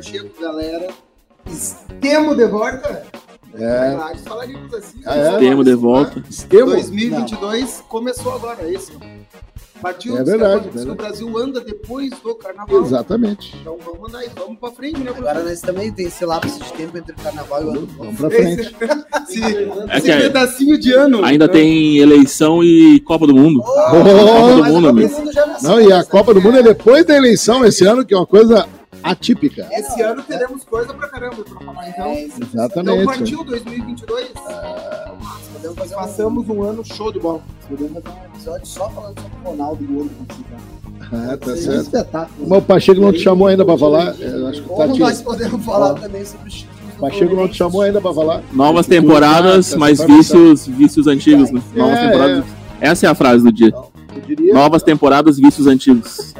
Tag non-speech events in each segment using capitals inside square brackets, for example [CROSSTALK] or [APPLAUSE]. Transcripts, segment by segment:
Pacheco, galera. Estemo de volta. É. Vários falaríamos assim. Ah, é? Temos de volta. Estemo. 2022 começou agora, é isso. Partiu É verdade, verdade. O Brasil anda depois do carnaval. Exatamente. Então vamos andar aí, vamos pra frente, né? Agora nós também tem esse lapso de tempo entre o carnaval e o ano. Vamos pra frente. Esse, É esse é- pedacinho de ano. Ainda tem eleição e Copa do Mundo. Copa do Mundo, amigo. mundo Não, e a né? Copa do Mundo é depois da eleição esse ano, que é uma coisa atípica. Esse ano teremos coisa pra caramba pra falar, então. É, isso. Então Exatamente. partiu 2022. Podemos fazer, um, Passamos um ano show de bola. podemos fazer um episódio só falando sobre o Ronaldo do Ouro. Ah, tá Seria um certo. espetáculo. Mas o Pacheco não te chamou ainda pra falar. Eu acho que tá te... nós podemos falar também sobre O Pacheco não te chamou ainda pra falar. Novas temporadas, certo, mas essa vai vícios, vícios antigos, né? Novas É, temporadas. Essa é a frase do dia. Eu diria. Novas temporadas, vícios antigos.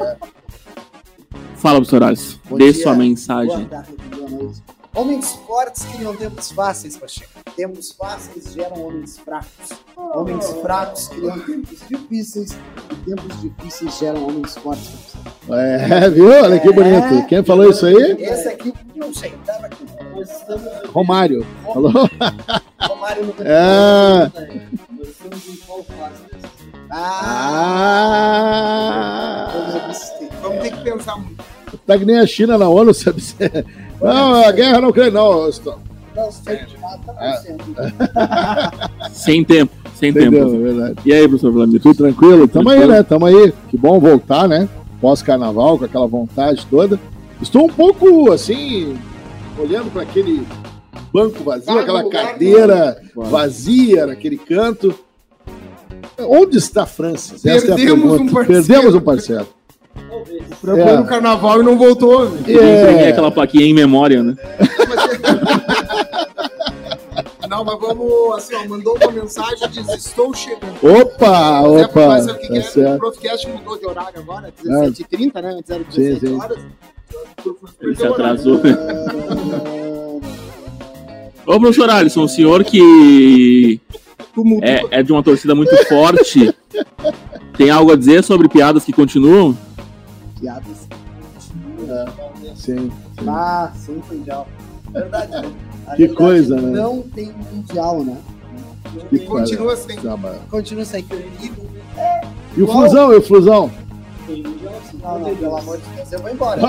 Fala, professor Alisson. Dê dia. sua Boa mensagem. tarde, boa noite. Homens fortes criam tempos fáceis, Pacheco. Tempos fáceis geram homens fracos. Homens fracos criam tempos difíceis. E tempos difíceis geram homens fortes. É, viu? Olha que bonito. Quem falou isso aí? Esse aqui, não sei, tava aqui. Romário. Falou? Romário no [LAUGHS] É. Nós estamos em qual fase? Ah! Vamos ter que pensar muito. Tá que nem a China na ONU, sabe? [LAUGHS] Não, a guerra não crê, não. Não, acontecendo. [LAUGHS] Sem tempo. Sem Entendeu? tempo. É verdade. E aí, professor Vladimir? Tudo tranquilo? Tamo aí, Tranquilo. né? Tamo aí. Que bom voltar, né? Pós-carnaval, com aquela vontade toda. Estou um pouco, assim, olhando para aquele banco vazio, Tá no aquela lugar, cadeira vazia naquele canto. Onde está Francis? Essa é a Perdemos pergunta. um. Perdemos um parceiro. Foi É. no carnaval e não voltou. né? É. aquela plaquinha em memória, né? [LAUGHS] Não, mas vamos, assim, ó, mandou uma mensagem, diz, estou chegando. Opa, Até opa. mas é o que Tá que é, o certo. podcast mudou de horário agora, 17h30, né? Antes era Sim, 17 sim. horas. Ele se atrasou. [LAUGHS] Ô, professor Alisson, o senhor que é, é de uma torcida muito forte, tem algo a dizer sobre piadas que continuam? Piadas. Sim. Ah, sim, mundial. Verdade. né? Que verdade coisa, né? Não tem mundial, né? Que Continua sem. coisa. Continua sem que E o Flusão, e o Flusão? Não, não, pelo amor de Deus, eu vou embora.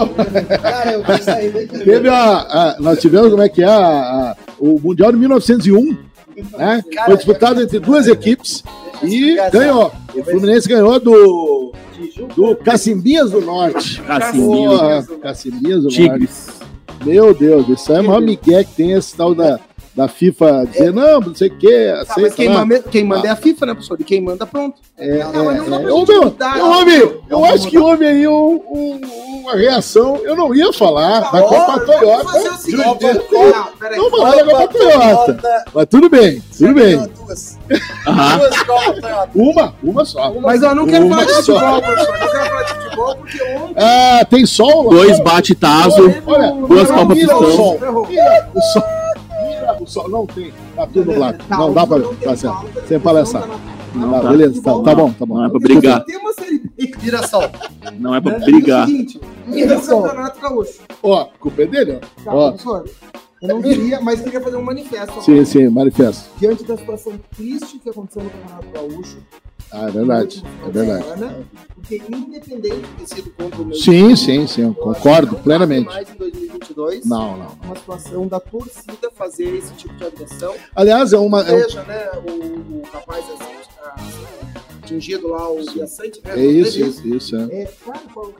Cara, eu vou sair daqui. Teve a, a- nós tivemos como é que é a- a- o Mundial de 1901, né? Cara, Foi disputado entre duas equipes e ganhou. O Fluminense ganhou do, do Cacimbinhas do Norte. Cacimbinhas do Norte. Tigres. Meu Deus, isso aí é o maior migué que tem esse tal da, da FIFA dizer, não, não sei o que, Tá, mas aceita quem, lá. manda, quem manda é a FIFA, né, professor? E quem manda, pronto. É, Não, não é, gente ô, meu, mudar, eu, não. ouvi, eu Não acho vamos que houve aí um- um- uma reação, eu não ia falar, da Copa Vamos fazer Toyota. o seguinte. Copa- Não, peraí. Não falar da Copa Toyota. Mas tudo bem, tudo bem. Duas. [LAUGHS] Duas Copas Toyota. Uma, uma só. Mas eu não quero Uma falar de futebol, professor. Eu quero falar de futebol porque ontem. Ah, tem sol lá. Dois bate-tazo. Olha, duas Não, Copas Pistão. sol. O sol. O sol. Não tem. Tá tudo nublado. Tá, Não dá pra. não Tá certo. falta, Sem palhaçar. não Tá, tá. beleza, tá, tá bom, tá Não é bom. pra brigar. Tem uma série B. Não é pra né? brigar. É o seguinte, Mira o sol. Campeonato Gaúcho. Ó, culpa é dele, ó. Tá, Ó. eu não queria, mas queria fazer um manifesto. Sim, sim, manifesto. Diante da situação triste que aconteceu no Campeonato Gaúcho. Ah, é verdade. É verdade. Semana, porque independente de ter sido contra o meu Sim, time, sim, sim, concordo não plenamente. mais em 2022 Não, não. uma situação da torcida fazer esse tipo de agressão. Aliás, é uma. é um- Veja, né, o, o rapaz assim, ah, atingido lá, o Biaçante, né? É isso, isso, isso. É. É, cara, qual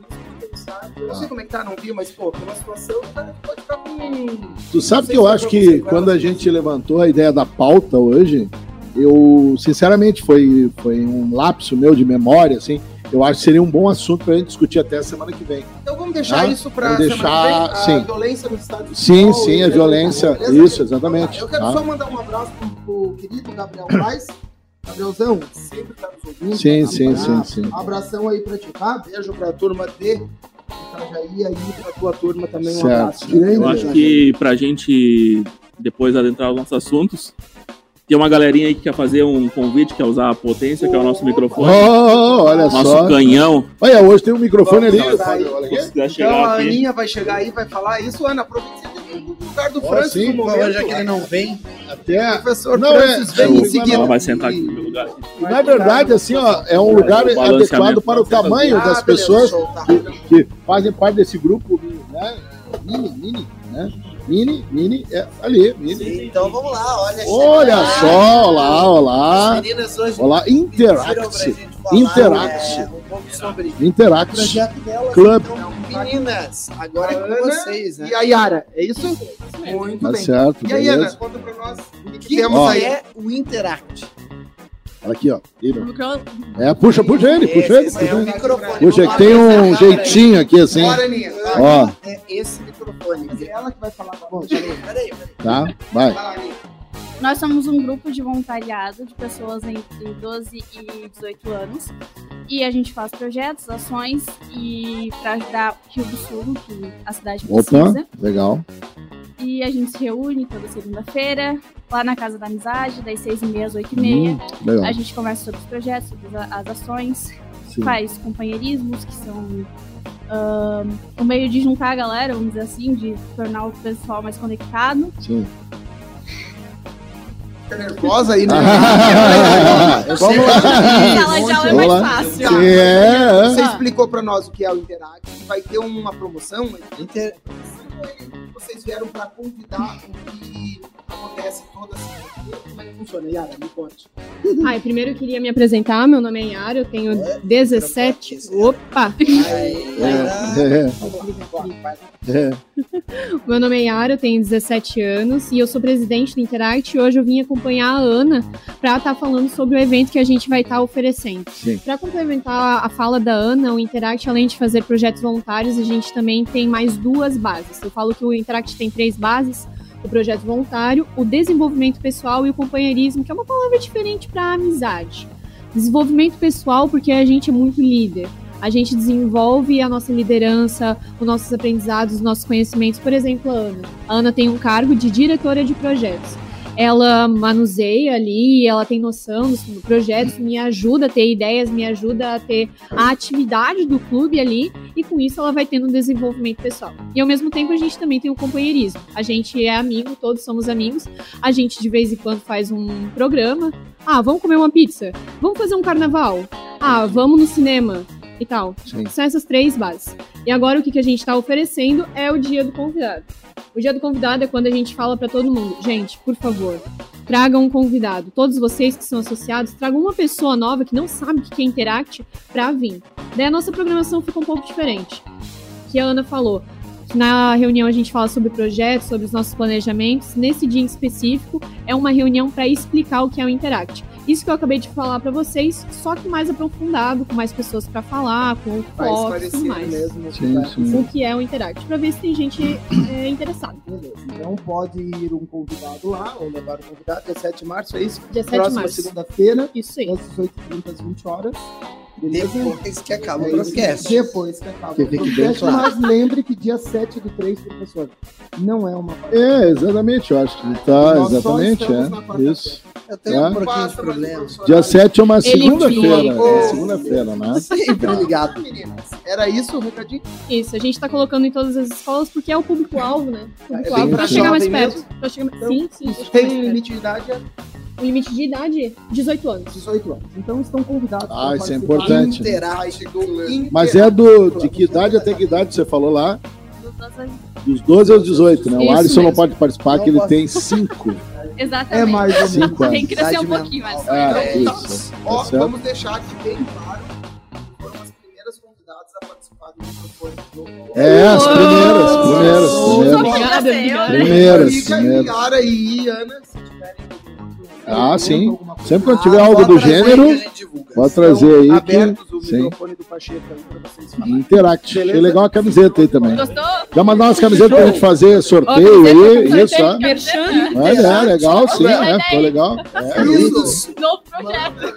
o pensar? Eu não sei como é que tá, não vi, mas, pô, tem uma situação que o cara pode ficar com. Tu sabe que eu se acho que quando a gente levantou a ideia da pauta hoje, eu, sinceramente, foi, foi um lapso meu de memória, assim. Eu acho que seria um bom assunto pra gente discutir até a semana que vem. Então vamos deixar Ah, isso pra vamos semana que vem? deixar- sim. A violência no estado de Sim, futebol, sim, a e- violência. beleza? Isso, exatamente. Eu quero tá? só mandar um abraço pro, pro querido Gabriel Paz. Gabrielzão, sempre tá nos ouvindo. Sim, tá sim, sim, sim. Um abração aí pra ti, tá? Beijo pra turma de Itajaí aí, pra tua turma também. Um Certo. abraço. Grande Eu acho que pra gente depois adentrar os nossos assuntos, Tem uma galerinha aí que quer fazer um convite, quer usar a potência, que é o nosso microfone. Oh, olha Nosso só. canhão. Olha, hoje tem um microfone ali. Vamos lá, Olha aqui. Então a. Aninha vai chegar aí, vai falar isso. Ana, aproveita no lugar do Ó, Francis sim, no momento. já que ele não vem. Até. Professor Não, é- Francis vem é em o- seguida. Ela vai sentar aqui no meu lugar. Na verdade, assim, ó, é um lugar O adequado para o ser tamanho das pessoas tá. que, que fazem parte desse grupo, né? Mini, mini, né? Mini, mini, é ali, mini. Então vamos lá, olha. Olha só, olá, As olá. meninas hoje Olá, Interact. Interact. é, um pouco sobre o Interact. projeto delas. Club. Então, meninas, agora é com Ana vocês, né? E a Yara, é isso? Muito Tá bem. certo, E aí, Ana, conta pra nós o que, O temos Ó. aí. é o Interact? Olha aqui, ó. Ele. Micro- É, puxa, puxa ele, puxa ele. Esse é Puxa o ele. microfone. Puxa, que tem um pra jeitinho aqui assim. Bora, Aninha. Vai. Ó, É esse microfone. É ela que vai falar Bom, você. peraí, peraí. peraí. tá? Vai. Vai lá, Aninha. Nós somos um grupo de voluntariado de pessoas entre 12 e 18 anos. E a gente faz projetos, ações e para ajudar o Rio do Sul, que a cidade Opa, precisa. legal. E a gente se reúne toda segunda-feira, lá na Casa da Amizade, das 6h30 às 8h30. Hum, legal. A gente conversa sobre os projetos, sobre as ações, Sim. faz companheirismos, que são ahn, o meio de juntar a galera, vamos dizer assim, de tornar o pessoal mais conectado. Sim. Nervosa aí, né? [LAUGHS] Vamos lá. Sala de aula é mais Vamos lá. fácil. É. Você explicou pra nós o que é o Interact. Vai ter uma promoção. Inter... Vocês vieram pra convidar o que acontece toda segunda. Como é que funciona, Yara? Me conte. Ah, eu primeiro queria me apresentar. Meu nome é Yara, eu tenho 17. Opa! Aí, É, é, é. Meu nome é Yara, eu tenho 17 anos e eu sou presidente do Interact. E hoje eu vim acompanhar a Ana para estar falando sobre o evento que a gente vai estar oferecendo. Sim. Para complementar a fala da Ana, o Interact, além de fazer projetos voluntários, a gente também tem mais duas bases. Eu falo que o Interact tem três bases. O projeto voluntário, o desenvolvimento pessoal e o companheirismo, que é uma palavra diferente para amizade. Desenvolvimento pessoal, porque a gente é muito líder. A gente desenvolve a nossa liderança, os nossos aprendizados, os nossos conhecimentos. Por exemplo, a Ana. A Ana tem um cargo de diretora de projetos. Ela manuseia ali, ela tem noção dos projetos, me ajuda a ter ideias, me ajuda a ter a atividade do clube ali, e com isso ela vai tendo um desenvolvimento pessoal. E ao mesmo tempo a gente também tem o companheirismo. A gente é amigo, todos somos amigos. A gente de vez em quando faz um programa. Ah, vamos comer uma pizza? Vamos fazer um carnaval? Ah, vamos no cinema? E tal. Sim. São essas três bases. E agora o que, que a gente está oferecendo é o dia do convidado. O dia do convidado é quando a gente fala para todo mundo, gente, por favor, tragam um convidado. Todos vocês que são associados, tragam uma pessoa nova que não sabe o que é Interact para vir. Daí a nossa programação fica um pouco diferente. Que a Ana falou. que Na reunião a gente fala sobre projetos, sobre os nossos planejamentos. Nesse dia em específico, é uma reunião para explicar o que é o Interact. Isso que eu acabei de falar para vocês, só que mais aprofundado, com mais pessoas para falar, com fotos e tudo mais. mesmo. o que Sim, vai sim. O que é o Interact, para ver se tem gente é, interessada. Beleza. Então pode ir um convidado lá, ou levar o convidado, dia 7 de março, é isso? Dia 7 de Próxima março. segunda-feira, Isso aí. das 18h30 às 20 horas. Beleza? Depois que acaba É o broadcast. Depois que acaba Que o broadcast, claro. mas lembre que dia 7 do 3, professor, não é uma É, exatamente, eu acho que tá, Nós exatamente, é. Isso. Eu tenho Tá. um pouquinho de o problema. Dia 7 é uma segunda-feira. É segunda-feira, né? Sempre ligado, meninas. Era isso o recadinho? Isso, a gente tá colocando em todas as escolas porque é o público-alvo, né? O É público-alvo bem pra chegar mais perto. Pra chegar mais... Então, Sim, sim. tem mais perto. limite de idade é O limite de idade, 18 anos. 18 anos. Então estão convidados. Ah, para isso é importante. Do Mas é do. De que idade até que idade você falou lá? Dos 12 aos 18, né? O Isso Alisson não mesmo. pode participar, Não que ele posso. tem 5. [LAUGHS] Exatamente. É mais ou menos. Tem que crescer um pouquinho, mas. É, Então, isso. Ó, certo? vamos deixar aqui bem claro que foram as primeiras convidadas a participar do microfone do jogo. É, as primeiras, primeiras, primeiras. Obrigada, obrigada. Primeiras, Fica primeiras. Yara e Ana, se tiverem Ah, sim. Sempre quando Ah, tiver algo do gênero, que pode trazer aí abertos o que. Sim. microfone do Pacheco aí pra vocês falarem. Interact. Achei legal a camiseta aí também. Gostou? Já mandar umas camisetas pra gente fazer sorteio aí, camiseta, isso, ó. Mas é, legal, sim, é, foi legal. É, Isso. Novo projeto.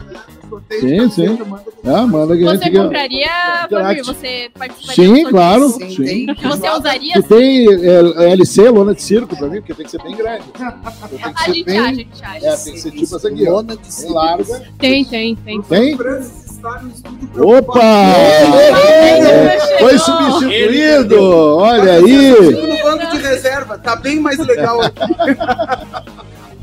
Sorteio Sim, de camiseta, sim. manda Ah, manda que a Você gente... compraria, Fabio? Você participaria Sim, claro. Sim, sim. tem. Você usaria? Tu tem é, LC, lona de circo pra mim, porque tem que ser bem grande. [LAUGHS] Que A gente bem... acha, a gente acha. É, tem que ser tipo essa aqui. Lona de circo. larga. Tem, tem, tem. Tem? Opa! Foi substituído! Olha aí! No banco de reserva, tá bem mais legal aqui. [LAUGHS]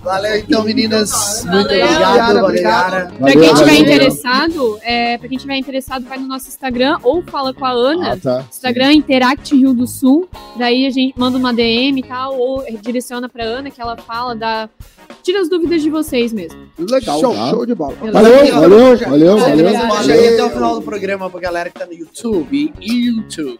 Valeu então, meninas. Muito Valeu. obrigado, Obrigado, Valeriara. Pra Valeu, quem tiver valeu. interessado, é, pra quem tiver interessado, vai no nosso Instagram ou fala com a Ana. Ah, tá. Instagram Interact Rio do Sul. Daí a gente manda uma DM e tal, ou direciona pra Ana que ela fala da. Tira as dúvidas de vocês mesmo. Legal, Show, show de bola. Valeu, valeu, valeu, valeu. Deixa aí até o final do programa pra galera que tá no YouTube. YouTube.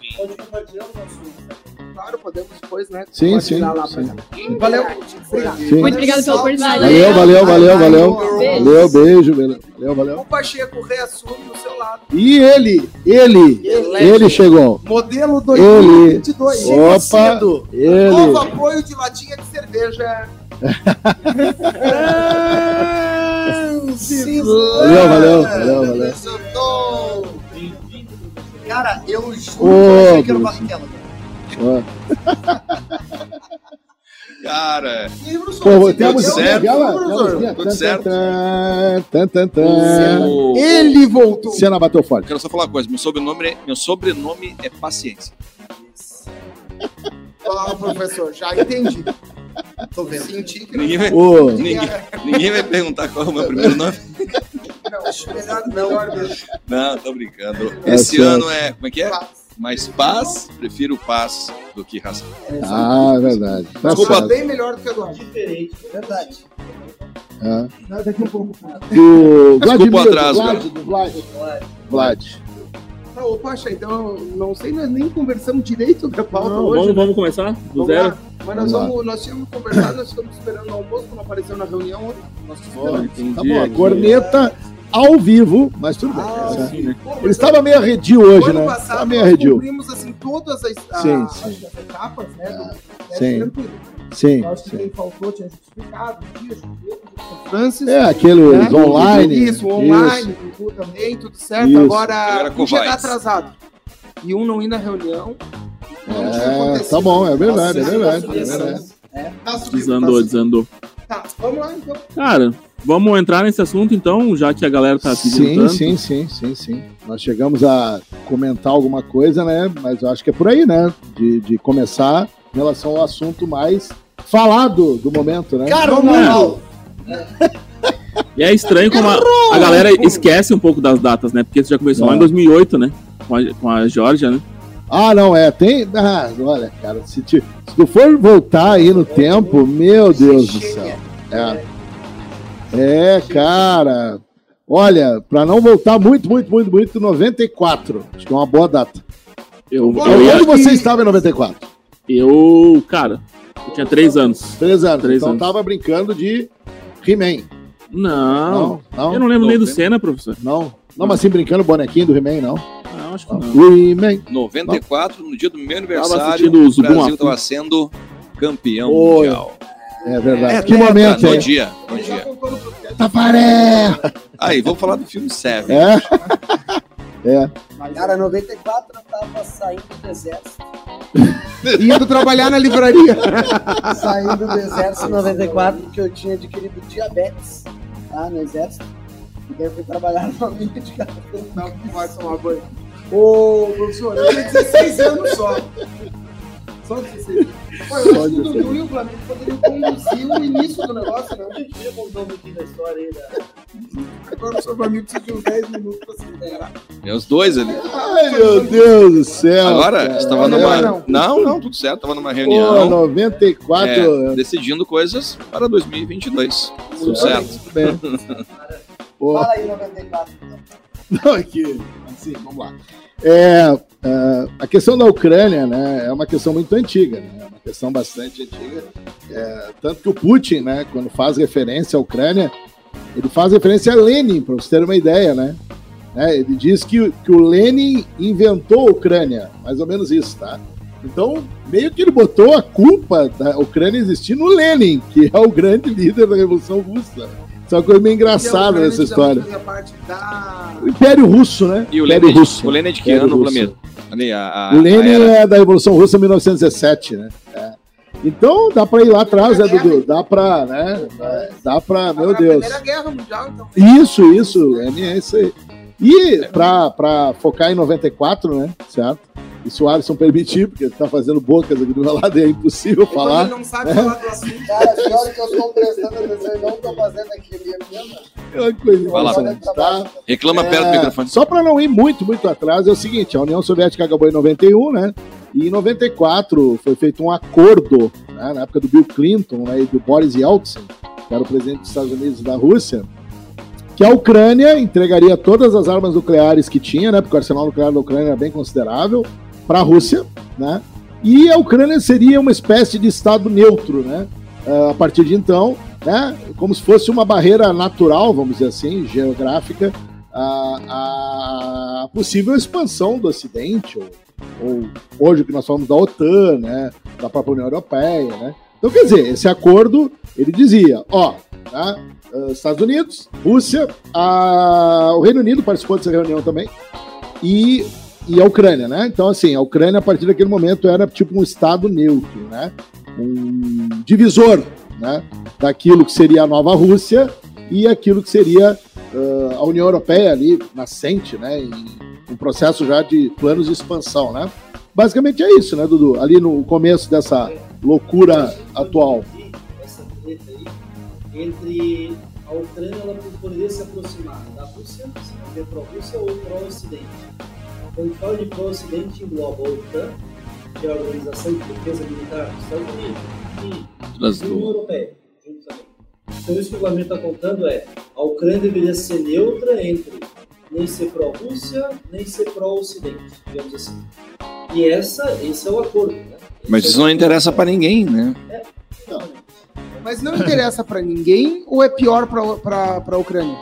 Claro, podemos depois, né? Sim, sim, lá sim. pra- Valeu. Obrigado. Sim. Muito obrigada pela oportunidade. Valeu, valeu, valeu, valeu. Beijo. Valeu, beijo, valeu, valeu. O Pacheco reassume do seu lado. E ele, ele, ele chegou. Modelo Ele. 2022. Opa, Novo ele. apoio de latinha de cerveja. Valeu, valeu, valeu, valeu. Cara, eu juro Ô, que eu achei que era o Bruce. [LAUGHS] Cara, Pô, tem a musiquinha certo, dela? Tudo certo. Ele voltou. Cena bateu forte. quero só falar uma coisa. Meu sobrenome é, meu sobrenome é Paciência. Ah, professor, já entendi. Tô vendo. Senti que Ninguém vai, ninguém, ninguém vai perguntar qual é o meu primeiro nome. não, acho melhor não. Não, tô brincando. É Esse certo. ano é. Como é que é? Mais paz, prefiro paz do que razão. Ah, é verdade. Tá Desculpa, certo. Bem melhor do que o Eduardo. Verdade. É. Daqui um pouco. Do Desculpa o atraso, do Vlad, do Vlad. Vlad. Tá, ô, Pacha, então, não sei, nós nem conversamos direito da pauta Não, hoje. vamos, né? vamos começar do Vamos zero? lá. Mas nós, Vamos vamos, nós tínhamos conversado, nós estamos esperando o almoço, não apareceu na reunião ontem. Nós entendi. Tá bom, a corneta ao vivo, mas tudo bem. Ah, Essa- Sim, né? Ele estava meio arredio hoje, ano né? passado Estava meio nós arredio. cumprimos assim, todas as, a- Sim, as sim. etapas, né? Do, né, Sim. tranquilo. Sim, Eu acho que quem faltou tinha justificado, dias, o Francis. É, aqueles né? online. Isso, online, o Dudu também, tudo certo. Isso. Agora, um chegar atrasado e um não ir na reunião. tinha É, tá bom, é verdade, é Tá verdade, é verdade. Tá subindo, Desandou, tá desandou. Tá, vamos lá então. Cara, vamos entrar nesse assunto então, já que a galera tá se Sim, juntando. sim, sim, sim, sim. Nós chegamos a comentar alguma coisa, né? Mas eu acho que é por aí, né? De, de começar em relação ao assunto mais falado do momento, né? Carnaval. E é estranho como a, a galera esquece um pouco das datas, né? Porque isso já começou lá em É. 2008, né? Com a, com a Georgia, né? Ah, não, é. Tem. Ah, olha, cara, se, te- se tu for voltar aí no tempo, meu Deus do céu. É. É, cara. Olha, pra não voltar muito, muito, muito, muito, 94. Acho que é uma boa data. Eu, eu, Onde você estava em 94? eu, cara, eu tinha três anos. Três anos. Três então anos. tava brincando de He-Man. Não, Não, não, eu não lembro nem do. Senna, professor. não. Não, mas assim, brincando bonequinho do He-Man, não. Não, acho que não. He-Man. 94, no dia do meu aniversário, o Brasil estava sendo campeão Oi. mundial. É verdade. É, que é, momento, hein? dia, já dia. Taparé! Aí, vamos falar do filme Seven. É? É. Cara, 94 eu tava saindo do exército. [LAUGHS] Indo trabalhar na livraria. [LAUGHS] Saindo do exército em 94, porque eu tinha adquirido diabetes tá, no exército. E daí eu fui trabalhar numa minha de café. Não, vai tomar banho. Ô, professor, eu tinha 16 anos só. Só 16. Pô, eu acho que o Dudu e o Flamengo poderiam conduzir o início do negócio, né? A gente ia contar um pouquinho da história aí. Da... Agora o professor Flamengo precisa de uns 10 minutos pra se inteirar. Tem os dois ali. Ai, meu Deus do céu. Agora, cara. estava numa. não. Não, não, tudo certo. Estava numa Pô, reunião. 94. é, decidindo coisas para 2022. Tudo certo. Tudo bem. Pô, [LAUGHS] Fala aí, 94. não, aqui. Assim, vamos lá. É, é, a questão da Ucrânia né, é uma questão muito antiga, né, é uma questão bastante antiga. É, tanto que o Putin, né, quando faz referência à Ucrânia, ele faz referência a Lenin, para você ter uma ideia, né? né, ele diz que, que o Lenin inventou a Ucrânia, mais ou menos isso, tá? Então, meio que ele botou a culpa da Ucrânia existir no Lenin, que é o grande líder da Revolução Russa. Isso é uma coisa meio engraçada nessa história. da... O Império Russo, né? E o Império Lenin, Russo. o Lenin é de que ano, a, O Lenin é da Revolução Russa 1917, né? É. Então dá pra ir lá atrás, né, Dudu? Dá pra, né? Dá pra, meu Deus. Primeira Guerra Mundial, então. Isso, isso, é é isso aí. E pra, pra focar em 94, né? Certo? E se o Alisson permitir, porque ele tá fazendo bocas aqui do meu lado e é impossível E quando falar. ele não sabe falar do assunto, Cara, pior que eu estou prestando atenção e não estou fazendo aquele mesmo. É uma coisa Vai lá. tá? Reclama perto do É, microfone. Só para não ir muito, muito atrás, é o seguinte: a União Soviética acabou em 91, né? E em 94 foi feito um acordo, né, na época do Bill Clinton né, e do Boris Yeltsin, que era o presidente dos Estados Unidos e da Rússia, que a Ucrânia entregaria todas as armas nucleares que tinha, né? Porque o arsenal nuclear da Ucrânia era bem considerável, para a Rússia, né? E a Ucrânia seria uma espécie de estado neutro, né? Ah, a partir de então, né? Como se fosse uma barreira natural, vamos dizer assim, geográfica, a, a possível expansão do Ocidente, ou, ou hoje que nós falamos da OTAN, né, da própria União Europeia, né? Então, quer dizer, esse acordo, ele dizia, ó, tá, ah, Estados Unidos, Rússia, a- o Reino Unido participou dessa reunião também, e, e a Ucrânia, né? Então, assim, a Ucrânia, a partir daquele momento, era tipo um Estado neutro, né? Um divisor, né? Daquilo que seria a nova Rússia e aquilo que seria ah, a União Europeia ali, nascente, né? Em um processo já de planos de expansão, né? Basicamente é isso, né, Dudu? Ali no começo dessa loucura atual. Essa treta aí, entre a Ucrânia, ela poderia se aproximar da Rússia, se pró-Rússia ou pró-Ocidente. A fala de pró-Ocidente, engloba a OTAN, que é a Organização de Defesa Militar dos Estados Unidos, e a União. Europeia. Então, isso que o regulamento está contando é a Ucrânia deveria ser neutra entre nem ser pró-Rússia, nem ser pró-Ocidente, digamos assim. E essa, esse é o acordo. Né? Mas é isso o não interessa pra ninguém, né? Mas não interessa pra ninguém ou é pior pra, pra Ucrânia?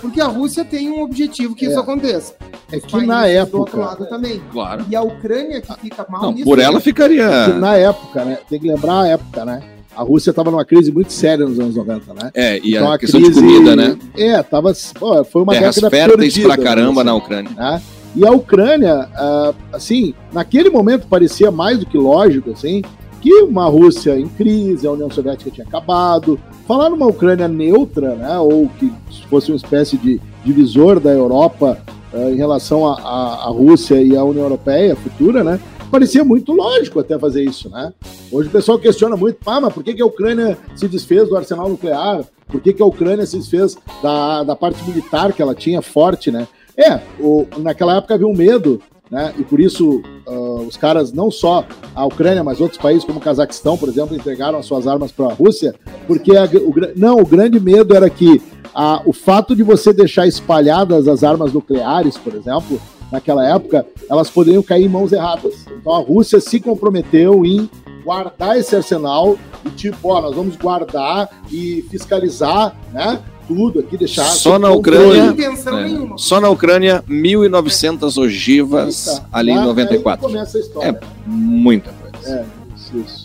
Porque a Rússia tem um objetivo que É. isso aconteça. É que na do outro época, lado também. Claro. E a Ucrânia que fica mal Não, nisso. por ela ficaria. na época, né? Tem que lembrar a época, né? A Rússia estava numa crise muito séria nos anos 90, né? É, e Então, a questão de comida, né? É, tava, pô, foi uma Terras década férteis perdida, pra caramba vamos na Ucrânia. né? E a Ucrânia, ah, assim, naquele momento parecia mais do que lógico, assim, que uma Rússia em crise, a União Soviética tinha acabado. Falar numa Ucrânia neutra, né, ou que fosse uma espécie de divisor da Europa em relação à- Rússia e à União Europeia futura, né, parecia muito lógico até fazer isso, né? Hoje o pessoal questiona muito, ah, mas por que, que a Ucrânia se desfez do arsenal nuclear? Por que, que a Ucrânia se desfez da, da parte militar que ela tinha forte, né? É, o- naquela época havia um medo, né? E por isso ah, os caras, não só a Ucrânia, mas outros países como o Cazaquistão, por exemplo, entregaram as suas armas para a Rússia, porque a- o, não, o grande medo era que a- o fato de você deixar espalhadas as armas nucleares, por exemplo, naquela época, elas poderiam cair em mãos erradas. Então a Rússia se comprometeu em guardar esse arsenal e tipo, ó, nós vamos guardar e fiscalizar, né? Tudo aqui, deixar. Só na. Ucrânia- É. nenhuma. Só na Ucrânia, 1.900 ogivas Eita, ali em lá- aí 94. começa a história. Muita coisa. É, isso, isso.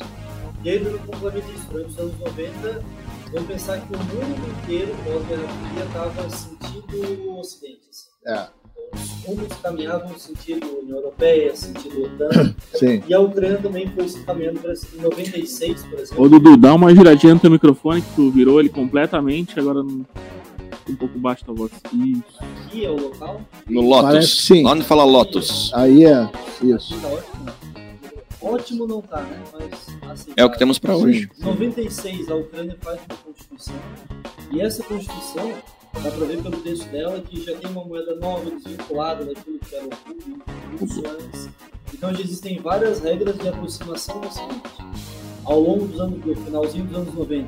E aí, no complemento anos 90, vamos pensar que o mundo inteiro, pós-Guerra Fria, estava sentindo o Ocidente. assim. É, Os rumos caminhavam no sentido União Europeia, sentido OTAN, sim. e a Ucrânia também foi se caminhando para em 96, por exemplo. Ô Dudu, dá uma giradinha no teu microfone que tu virou ele completamente, agora não. Um pouco baixo tua voz. Isso. Aqui é o local. No Lotus. Parece sim. Lá onde fala Lotus. Aí é, isso. Aqui tá ótimo. Ótimo não tá, né? Mas aceitável. É o que temos pra hoje. Em 96, a Ucrânia faz uma constituição. E essa constituição, dá pra ver pelo texto dela, que já tem uma moeda nova, desvinculada daquilo que era o russo antes. Então já existem várias regras de aproximação ao seguinte. Ao longo dos anos, do finalzinho dos anos 90,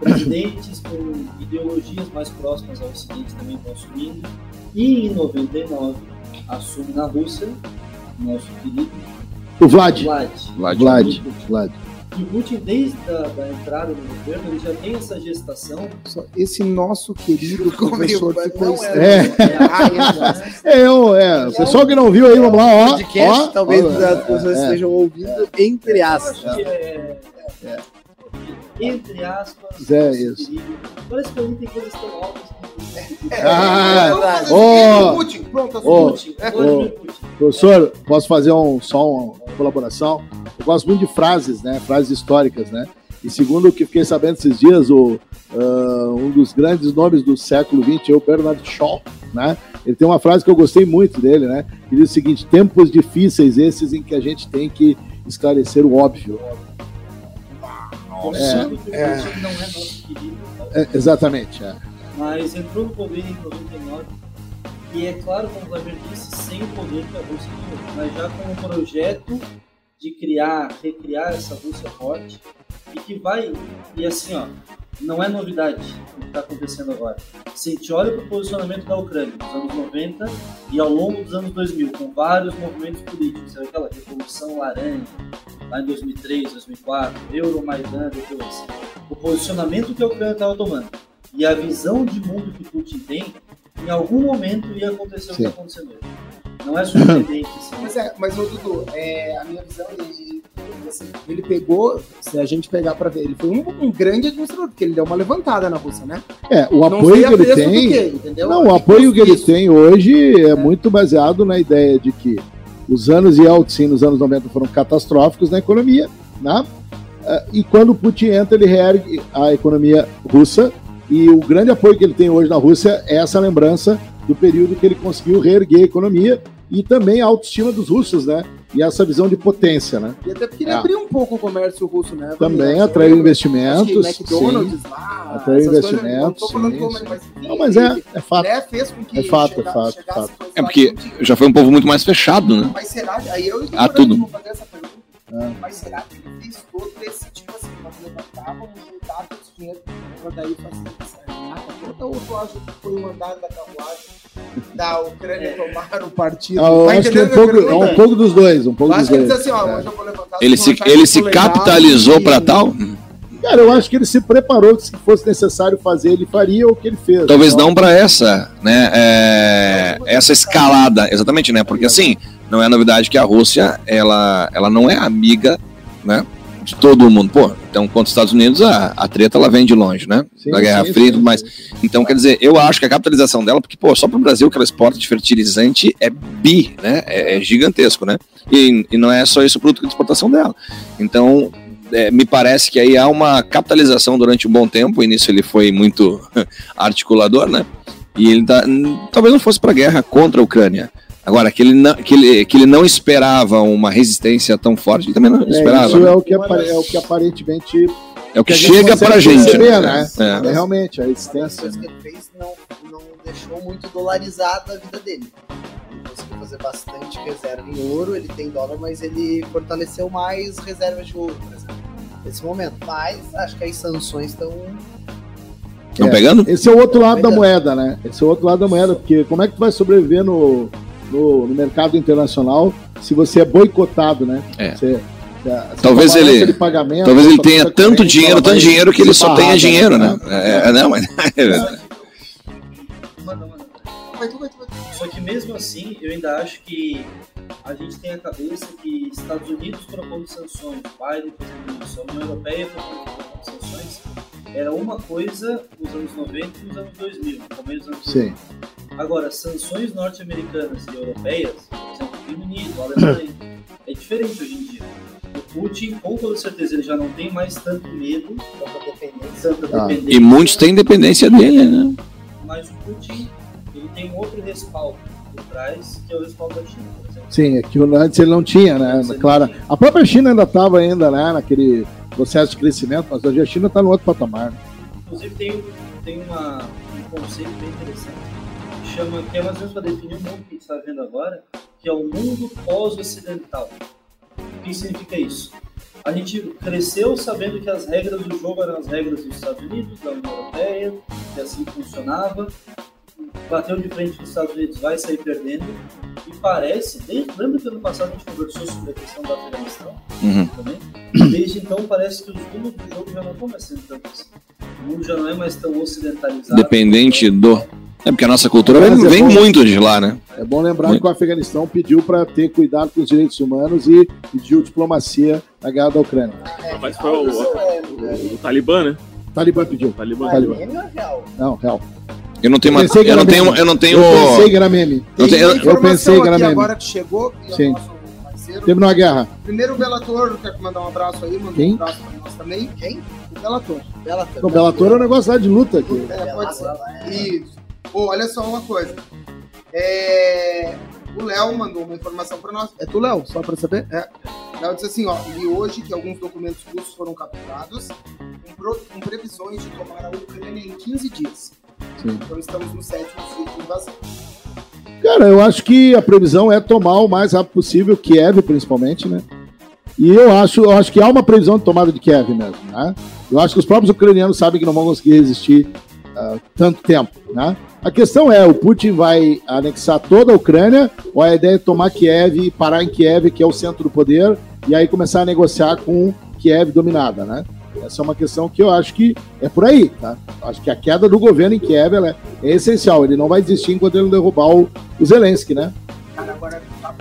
presidentes com ideologias mais próximas ao Ocidente também vão assumindo. E em 99, assume na Rússia, nosso querido O Vlad. Vlad. Vlad. Vlad. Vlad. E o Putin, desde a da entrada no governo, ele já tem essa gestação. Só Esse nosso querido Ficou meio- professor ficou não, estranho. É, né? [LAUGHS] é, eu, é. O pessoal que não viu aí, vamos lá, ó. podcast, ó, talvez ó, as pessoas é, estejam ouvindo entre aspas. que é- entre aspas, Zé, nosso isso. Parece que ali tem coisas tão altas Ah, verdade. ô, Putin, pronto, ô, Putin, É, Putin. Professor, posso fazer um, só uma colaboração? Eu gosto muito de frases, né? Frases históricas, né? E segundo o que fiquei sabendo esses dias, o, ah, um dos grandes nomes do século XX é o Bernard Shaw, né? Ele tem uma frase que eu gostei muito dele, né? Que diz o seguinte: tempos difíceis esses em que a gente tem que esclarecer o óbvio. O é. Putin não é nosso querido, É, exatamente. é. mas entrou no poder em 99 e é claro, como o Vladimir disse, sem o poder que a Rússia tinha, mas já com um projeto de criar, recriar essa Rússia forte e que vai, e assim ó, não é novidade o que está acontecendo agora. Se a gente olha para o posicionamento da Ucrânia nos anos 90 e ao longo dos anos 2000, com vários movimentos políticos, sabe aquela Revolução Laranja, lá em 2003, 2004, Euromaidan, depois, o posicionamento que a Ucrânia estava tomando e a visão de mundo que Putin tem, em algum momento ia acontecer o que está acontecendo hoje. Não é surpreendente, [LAUGHS] assim. Mas, é, mas ô, Dudu, é, a minha visão, ele, assim, ele pegou, se a gente pegar pra ver, ele foi um, um grande administrador, porque ele deu uma levantada na Rússia, né? É, o apoio que ele tem. quê, entendeu? Não, o apoio que ele Isso. tem hoje é muito baseado na ideia de que os anos Yeltsin nos anos 90 foram catastróficos na economia, né? Eh, E quando o Putin entra, ele reergue a economia russa e o grande apoio que ele tem hoje na Rússia é essa lembrança do período que ele conseguiu reerguer a economia e também a autoestima dos russos, né? E essa visão de potência, né? E até porque ele É. abriu um pouco o comércio russo, né? Também Acho atraiu que investimentos, McDonald's lá, Atraiu essas coisas, investimentos, não tô falando sim, como, sim. mas, Não, mas é, é fato. né, fez com que É fato, chega- é fato, chegasse fato. É porque que já foi um povo muito mais fechado, né? Mas será, aí eu Ah, tudo. fazer essa pergunta, É. mas será que ele fez todo esse, tipo assim, nós levantávamos, dinheiro, pra daí fazer essa renata toda, ou tu acha que foi o andar da carruagem da Ucrânia tomar o partido? Ah, eu Tá acho que é um pouco, é um pouco dos dois, um Eu pouco dos ele dois. assim, ó, É. hoje eu vou levantar... Ele vocês se, ele se capitalizou para tal? Cara, eu acho que ele se preparou que se fosse necessário fazer, ele faria o que ele fez. Talvez Então, não para essa, né? é, essa escalada, exatamente, né? Porque assim, não é novidade que a Rússia, ela, ela não é amiga, né? De todo mundo. Pô, então, quanto os Estados Unidos, a, a treta ela vem de longe, né? sim, da Guerra sim, Fria sim, sim. Então, quer dizer, eu acho que a capitalização dela, porque, pô, só pro Brasil que ela exporta de fertilizante é bi, né? É, é gigantesco, né? E, e não é só isso o produto de exportação dela. Então, é, me parece que aí há uma capitalização durante um bom tempo, e nisso ele foi muito [LAUGHS] articulador, né? E ele tá, talvez não fosse para guerra contra a Ucrânia. Agora, que ele, não, que, ele, que ele não esperava uma resistência tão forte, ele também não É, esperava. isso né? é o, que é o que aparentemente É o que, que a gente chega pra gente. perceber, né? né? É. é realmente a Uma né? que ele fez não, não deixou muito dolarizada a vida dele. Ele conseguiu fazer bastante reserva em ouro, ele tem dólar, mas ele fortaleceu mais reservas de ouro, por exemplo, nesse momento. Mas acho que as sanções estão. Estão É. pegando? Esse é o outro lado da moeda, né? Esse é o outro lado da moeda, porque como é que tu vai sobreviver no, no, no mercado internacional se você é boicotado, né? É. Você, você- a Talvez ele- de pagamento, Talvez ele tenha tanto dinheiro, tanto dinheiro que ele só tenha barrada, dinheiro, né? É, é, não, mas. [LAUGHS] Manda, manda. Vai tu, vai tu, vai tu. Só que mesmo assim, eu ainda acho que a gente tem a cabeça que Estados Unidos propondo sanções, Biden fazendo isso, a União Europeia propondo sanções, era uma coisa nos anos 90 e nos anos 2000, no começo dos anos 2000. Sim. Agora, sanções norte-americanas e europeias, por exemplo, Reino Unido, Alemanha, é diferente hoje em dia. O Putin, com toda certeza, ele já não tem mais tanto medo, tanta dependência. tanta Ah. dependência. E muitos têm dependência dele, né? Mas o Putin, ele tem um outro respaldo por trás, que o respaldo da China, por exemplo. Sim, é que antes ele não tinha, né? Claro, a própria China ainda estava ainda, né, naquele processo de crescimento, mas hoje a China está no outro patamar. Inclusive tem, tem uma, um conceito bem interessante que chama, que é mais ou menos para definir o mundo que a gente está vendo agora, que é o mundo pós-ocidental. O que significa isso? A gente cresceu sabendo que as regras do jogo eram as regras dos Estados Unidos, da União Europeia, que assim funcionava. Bateu de frente com os Estados Unidos, vai sair perdendo. E parece, desde, lembra que ano passado a gente conversou sobre a questão do Afeganistão? Uhum. também. Desde então parece que os rumos do jogo já não estão mais sendo tanto assim. O mundo já não é mais tão ocidentalizado. Dependente do. É porque a nossa cultura vem, é vem muito de lá, né? É bom lembrar Muito. que o Afeganistão pediu para ter cuidado com os direitos humanos e pediu diplomacia na guerra da Ucrânia. Mas foi o, o, o Talibã, né? O Talibã pediu. O Talibã. Talibã. é real? Não, real. Eu não tenho uma, Pensei que eu não tenho, eu não tenho. Eu pensei que era meme. Eu tenho- uma eu informação pensei que era aqui meme. agora que chegou, que é Sim. o nosso parceiro. Terminou a guerra. Primeiro o Bellator, quer mandar um abraço aí, mandou um abraço pra nós também. Quem? O Bellator. Bellator. O Bellator é um negócio lá de luta. aqui. É, pode ser. Isso. Pô, olha só uma coisa. É, O Léo mandou uma informação pra nós. É tu, Léo? Só pra saber? É. O Léo disse assim, ó, li hoje que alguns documentos russos foram capturados com, pro- com previsões de tomar a Ucrânia em 15 dias. Sim. Então estamos no sétimo dia de invasão. Cara, eu acho que a previsão é tomar o mais rápido possível, Kiev principalmente, né? E eu acho, eu acho que há uma previsão de tomada de Kiev mesmo, né? Eu acho que os próprios ucranianos sabem que não vão conseguir resistir ah, tanto tempo, né? A questão é, o Putin vai anexar toda a Ucrânia ou a ideia é tomar Kiev e parar em Kiev, que é o centro do poder, e aí começar a negociar com Kiev dominada, né? Essa é uma questão que eu acho que é por aí, tá? Acho que a queda do governo em Kiev ela é, é essencial. Ele não vai desistir enquanto ele não derrubar o, o Zelensky, né?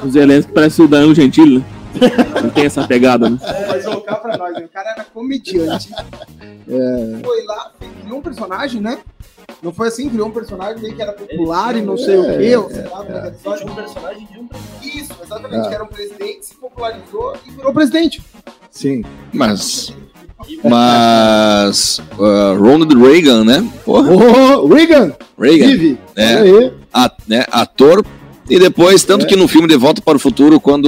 O Zelensky parece o Danilo Gentili, né? Não tem essa pegada, né? vai jogar pra nós. né? O cara era comediante. Foi lá, criou um personagem, né? Não foi assim, criou um personagem meio que era popular e não sei o quê. ou sei lá, é que é um personagem de um Isso, exatamente, É. que era um presidente, se popularizou e virou presidente. Sim. Mas. Mas. uh, Ronald Reagan, né? Porra, Ô, Reagan! Reagan. Vive! É. Aí. a- né, ator. E depois, tanto É. que no filme De Volta para o Futuro, quando.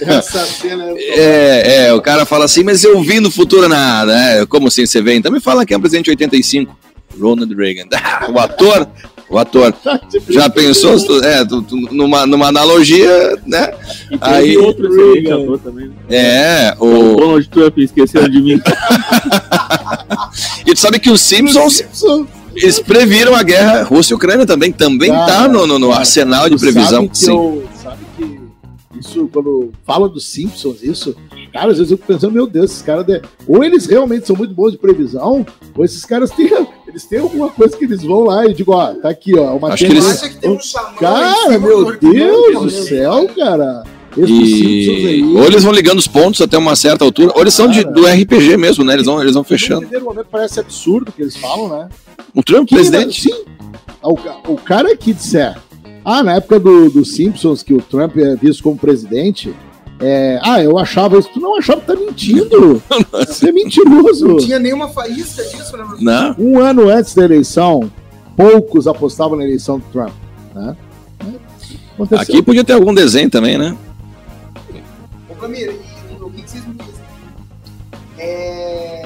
Essa [LAUGHS] cena É, é, o cara fala assim, mas eu vi no futuro nada. É, como assim você vê? Então me fala que é um presidente de 85. Ronald Reagan. [LAUGHS] o ator. O ator. [LAUGHS] Já pensou? É, tu- tu- numa, numa analogia, né? E Aí- outro ator também. né? É, O o. Donald Trump, esqueceram de mim. [LAUGHS] E tu sabe que os Simpsons. Eles previram a guerra Rússia e Ucrânia também. Também Cara, tá no, no- no cara, arsenal de previsão. Sabe que, Sim. eu, sabe que isso, quando fala dos Simpsons, isso, cara, às vezes eu fico pensando, meu Deus, esses caras, de- ou eles realmente são muito bons de previsão, ou esses caras têm, eles têm alguma coisa que eles vão lá e digo, ó, tá aqui, ó, uma Acho que eles- que tem um xamã Cara, cima meu do Deus do céu, cara. Esses Simpsons E aí. ou eles vão ligando os pontos até uma certa altura, ou eles são de- do RPG mesmo, né? Eles vão, eles vão No fechando. primeiro momento parece absurdo o que eles falam, né? O Trump, Que, presidente. Sim. O, o cara que disser, ah, na época do, do Simpsons, que o Trump é visto como presidente, é, ah, eu achava isso. Tu não achava que tá mentindo. [LAUGHS] Você é mentiroso. Não tinha nenhuma faísca disso, né? Não. Um ano antes da eleição, poucos apostavam na eleição do Trump. Né? Aconteceu. Aqui podia ter algum desenho também, né? Ô, Camila, e o que que vocês me dizem? É.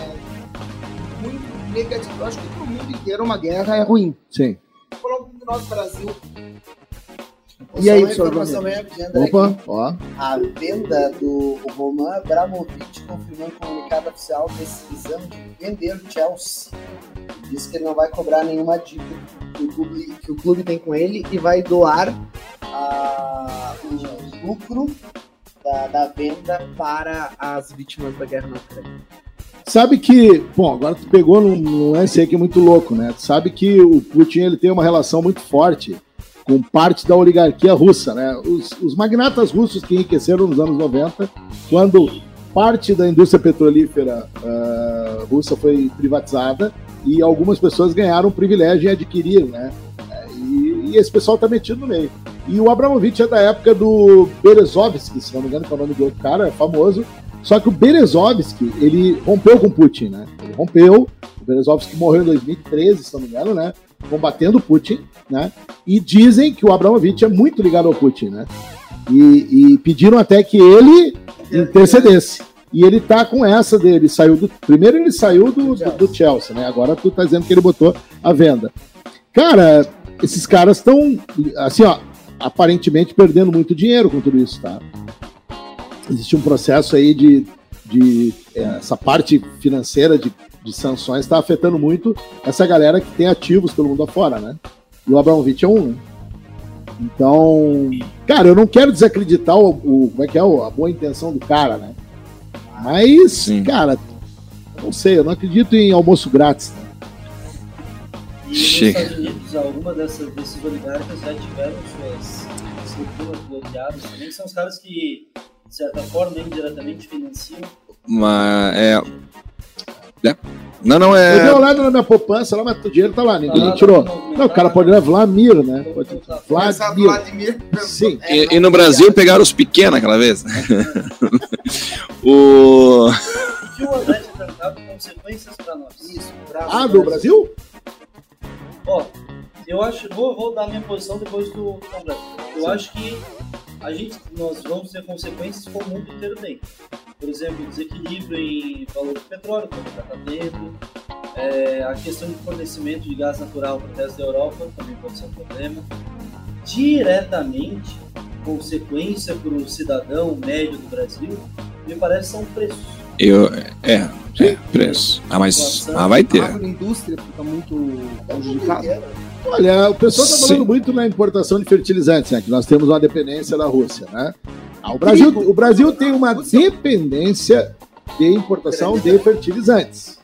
Muito negativo. Eu acho que pro mundo inteiro uma guerra é ruim. Sim. Falando do nosso Brasil. E aí, senhor informação bem agenda Opa, aqui. ó. A venda do Roman Abramovich confirmou em comunicado oficial decisão de vender o Chelsea. Diz que ele não vai cobrar nenhuma dívida que o clube, que o clube tem com ele e vai doar ah, o lucro da, da venda para as vítimas da guerra na Ucrânia. Sabe que, bom, agora tu pegou num, num lance aí que é muito louco, né? Tu sabe que o Putin ele tem uma relação muito forte com parte da oligarquia russa, né? Os, os magnatas russos que enriqueceram nos anos 90, quando parte da indústria petrolífera ah, russa foi privatizada e algumas pessoas ganharam o privilégio em adquirir, né? E, e esse pessoal tá metido no meio. E o Abramovich é da época do Berezovsky, se não me engano, que é o nome do outro cara, é famoso. Só que o Berezovsky, ele rompeu com Putin, né? Ele rompeu. O Berezovsky morreu em 2013, se não me engano, né? Combatendo o Putin, né? E dizem que o Abramovich é muito ligado ao Putin, né? E, e pediram até que ele intercedesse. E ele tá com essa dele. Saiu do. Primeiro ele saiu do, do, do Chelsea, né? Agora tu tá dizendo que ele botou a venda. Cara, esses caras estão, assim, ó, aparentemente perdendo muito dinheiro com tudo isso, tá? Existe um processo aí de. de é, essa parte financeira de, de sanções está afetando muito essa galera que tem ativos pelo mundo afora, né? E o Abramovich é um, né? Então, cara, eu não quero desacreditar o, o- como é que é o- a boa intenção do cara, né? Mas, Sim. cara, eu não sei, eu não acredito em almoço grátis. Né? E Chega. nos Estados Unidos, alguma dessas, desses oligarcas já tiveram suas estruturas bloqueadas também. São os caras que, de certa forma, indiretamente financiam. Mas é. É. Não, não, Eu dei uma é. olhada na minha poupança lá, mas o dinheiro tá lá, ninguém Tá lá, tirou. tá no- Não, o cara pode ir Vladimir, né? Pode... tá. Vladimir. Vladimir. Sim. E, e no Brasil pegaram os pequenos aquela vez. [LAUGHS] o. O que o André tinha consequências para nós. Isso, Ah, do Brasil? Ó, eu acho, vou, vou dar minha posição depois do André. Eu acho que a gente, nós vamos ter consequências como o mundo inteiro tem. Por exemplo, desequilíbrio em valor do petróleo, como já está tendo. É, a questão de fornecimento de gás natural para o resto da Europa também pode ser um problema. Diretamente, consequência para o cidadão médio do Brasil, me parece são preços. Eu, é, é, preço. Ah, mas ah, vai A ter. agroindústria fica muito prejudicada. Olha, o pessoal está falando muito na importação de fertilizantes, né? Que nós temos uma dependência da Rússia, né? Ah, o, Brasil, o Brasil tem uma dependência de importação de fertilizantes,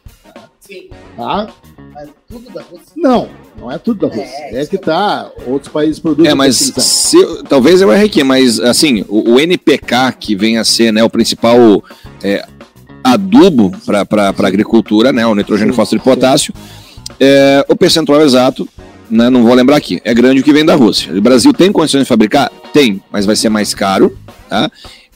Sim. tá? Mas tudo da Rússia. Não, não é tudo da Rússia. É, É, que tá. Outros países produzem É, mas fertilizantes. se, talvez eu erre aqui, mas assim, o, o NPK que vem a ser né, o principal é, adubo para a agricultura, né, o nitrogênio, fósforo e potássio, é, o percentual exato, né, não vou lembrar aqui, é grande o que vem da Rússia. O Brasil tem condições de fabricar? Tem, mas vai ser mais caro, tá?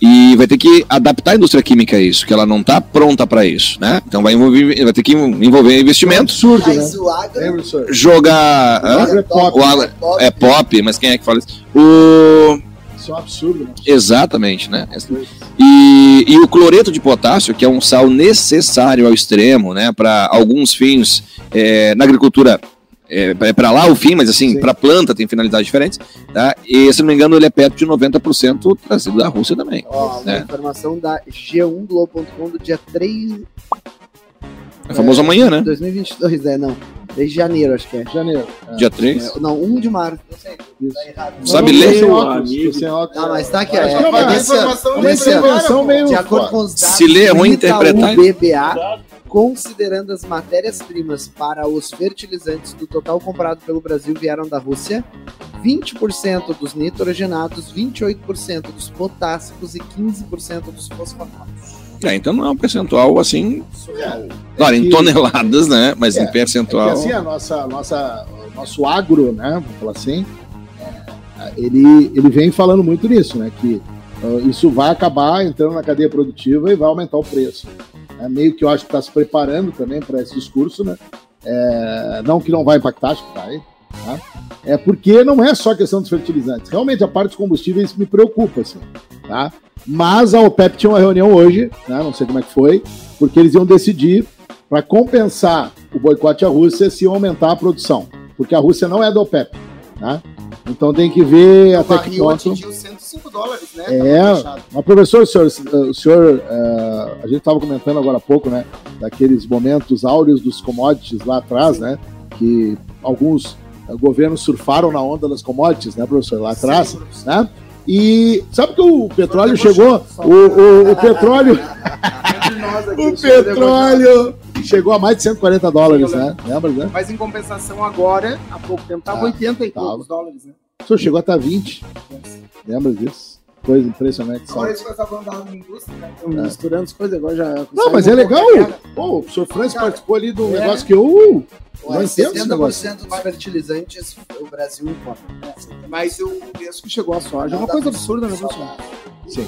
E vai ter que adaptar a indústria química a isso, que ela não está pronta para isso, né? Então vai, envolver, vai ter que envolver É um investimento, absurdo, né? Mas o agro. Professor? jogar. O hã? agro é pop. O agro pop. é pop, mas quem é que fala isso? O... Isso é um absurdo, né? Exatamente, né? E, e o cloreto de potássio, que é um sal necessário ao extremo, né? Para alguns fins é, na agricultura. É, para lá o fim, mas assim, Sim. para planta tem finalidades diferentes, tá? E se não me engano, ele é perto de 90% trazido da Rússia também. Ó, uma É. informação da G1Globo.com do dia 3 É famoso amanhã, de né? 2022, é, não. Desde janeiro, acho que é. Janeiro. Dia 3. É, não, 1 de março. Não sei, Isso. tá errado. Sabe Não, ler? sem óculos, sem óculos. Ah, mas tá aqui, Acho é, que é uma é desse ano. informação É uma desse ano. intervenção meio. De acordo foda. com os dados Se ler é ruim do interpretar, Itaú BBA, considerando as matérias-primas para os fertilizantes do total comprado pelo Brasil vieram da Rússia, 20% dos nitrogenados, 28% dos potássicos e 15% dos fosfatos. É, então não é um percentual assim. Claro, em que- toneladas, né? Mas É, em É percentual. que assim, a nossa, nossa, o nosso agro, né, vamos falar assim, é, ele, ele vem falando muito nisso, né, que ah, isso vai acabar entrando na cadeia produtiva e vai aumentar o preço. É meio que eu acho que está se preparando também para esse discurso, né, É, não que não vai impactar, acho que vai, tá? É porque não é só questão dos fertilizantes. Realmente a parte dos combustíveis me preocupa, assim, tá? Mas a OPEP tinha uma reunião hoje, né, não sei como é que foi, porque eles iam decidir para compensar o boicote à Rússia se iam aumentar a produção, porque a Rússia não é da OPEP, né? Então tem que ver O até que ponto. atingiu 105 dólares, né? É, fechado. mas professor, o senhor, o senhor eh, a gente estava comentando agora há pouco, né, daqueles momentos áureos dos commodities lá atrás, né, que alguns eh, governos surfaram na onda das commodities, né, professor, lá atrás, Sim, professor. né? E sabe que o petróleo chegou, o, o, o petróleo, [LAUGHS] [LAUGHS] o petróleo chegou a mais de 140 dólares, Sim, né? Lembra, né? Mas em compensação agora, há pouco tempo, tava Ah, 80 e poucos dólares, né? O senhor chegou a estar 20, lembra disso? Coisa impressionante. Agora falando da indústria, né? Estão misturando as coisas agora já. Não, mas é legal. Pô, o senhor Francis Cara, participou ali do é. negócio que eu. Ó, Não entendo esse negócio. 70% dos fertilizantes o Brasil importa. Mas o preço que chegou a soja é uma coisa absurda, né, professor? Sim.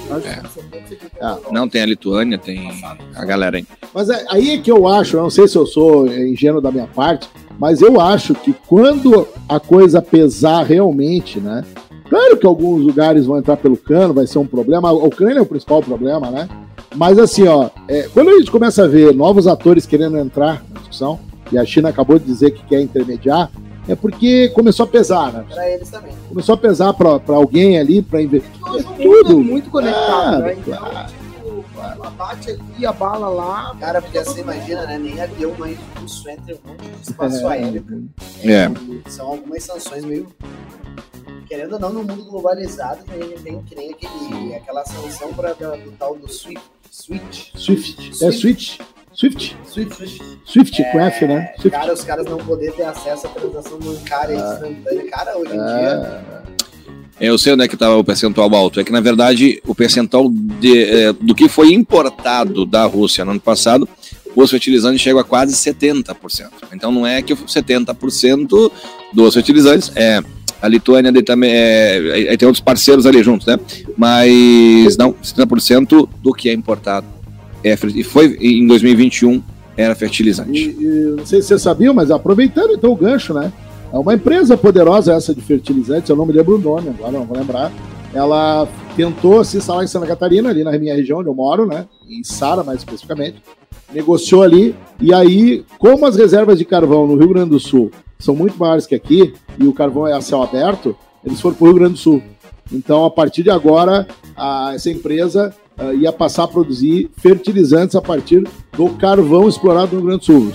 É. Não, tem a Lituânia, tem a galera aí. Mas é- aí é que eu acho, eu não sei se eu sou ingênuo da minha parte, mas eu acho que quando a coisa pesar realmente, né? Claro que alguns lugares vão entrar pelo cano, vai ser um problema. A Ucrânia é o principal problema, né? Mas assim, ó, é, quando a gente começa a ver novos atores querendo entrar na discussão, e a China acabou de dizer que quer intermediar, é porque começou a pesar, né? Para eles também. Começou a pesar para alguém ali, para investir. Mundo Tudo. é muito conectado, Ah, né? Então, claro. tipo, ela bate aqui, a bala lá. Cara, porque você imagina, né? Nem avião mais russo entra um monte [LAUGHS] de espaço aéreo. É. São algumas sanções meio. Querendo ou não, no mundo globalizado, a gente tem que nem aquele, aquela sanção pra, da- do tal do Swift. Switch. Swift. É Switch. Swift. Swift. Swift com F, né? Swift. Cara, os caras não poder ter acesso à transação bancária Ah. instantânea. Cara, hoje em dia. É, Eu sei onde é que estava o percentual alto. É que, na verdade, o percentual de, é, do que foi importado da Rússia no ano passado, os fertilizantes chegam a quase 70%. Então não é que o 70% dos fertilizantes é. A Lituânia também é, aí tem outros parceiros ali juntos, né? Mas não, 70% do que é importado é e foi em 2021 era fertilizante. E, e não sei se você sabia, mas aproveitando então o gancho, né? É uma empresa poderosa essa de fertilizantes, eu não me lembro o nome agora, não vou lembrar. Ela tentou se instalar em Santa Catarina, ali na minha região onde eu moro, né? Em Sara, mais especificamente. Negociou ali, e aí, como as reservas de carvão no Rio Grande do Sul são muito maiores que aqui, e o carvão é a céu aberto, eles foram para o Rio Grande do Sul. Então, a partir de agora, a- essa empresa ah, ia passar a produzir fertilizantes a partir do carvão explorado no Rio Grande do Sul.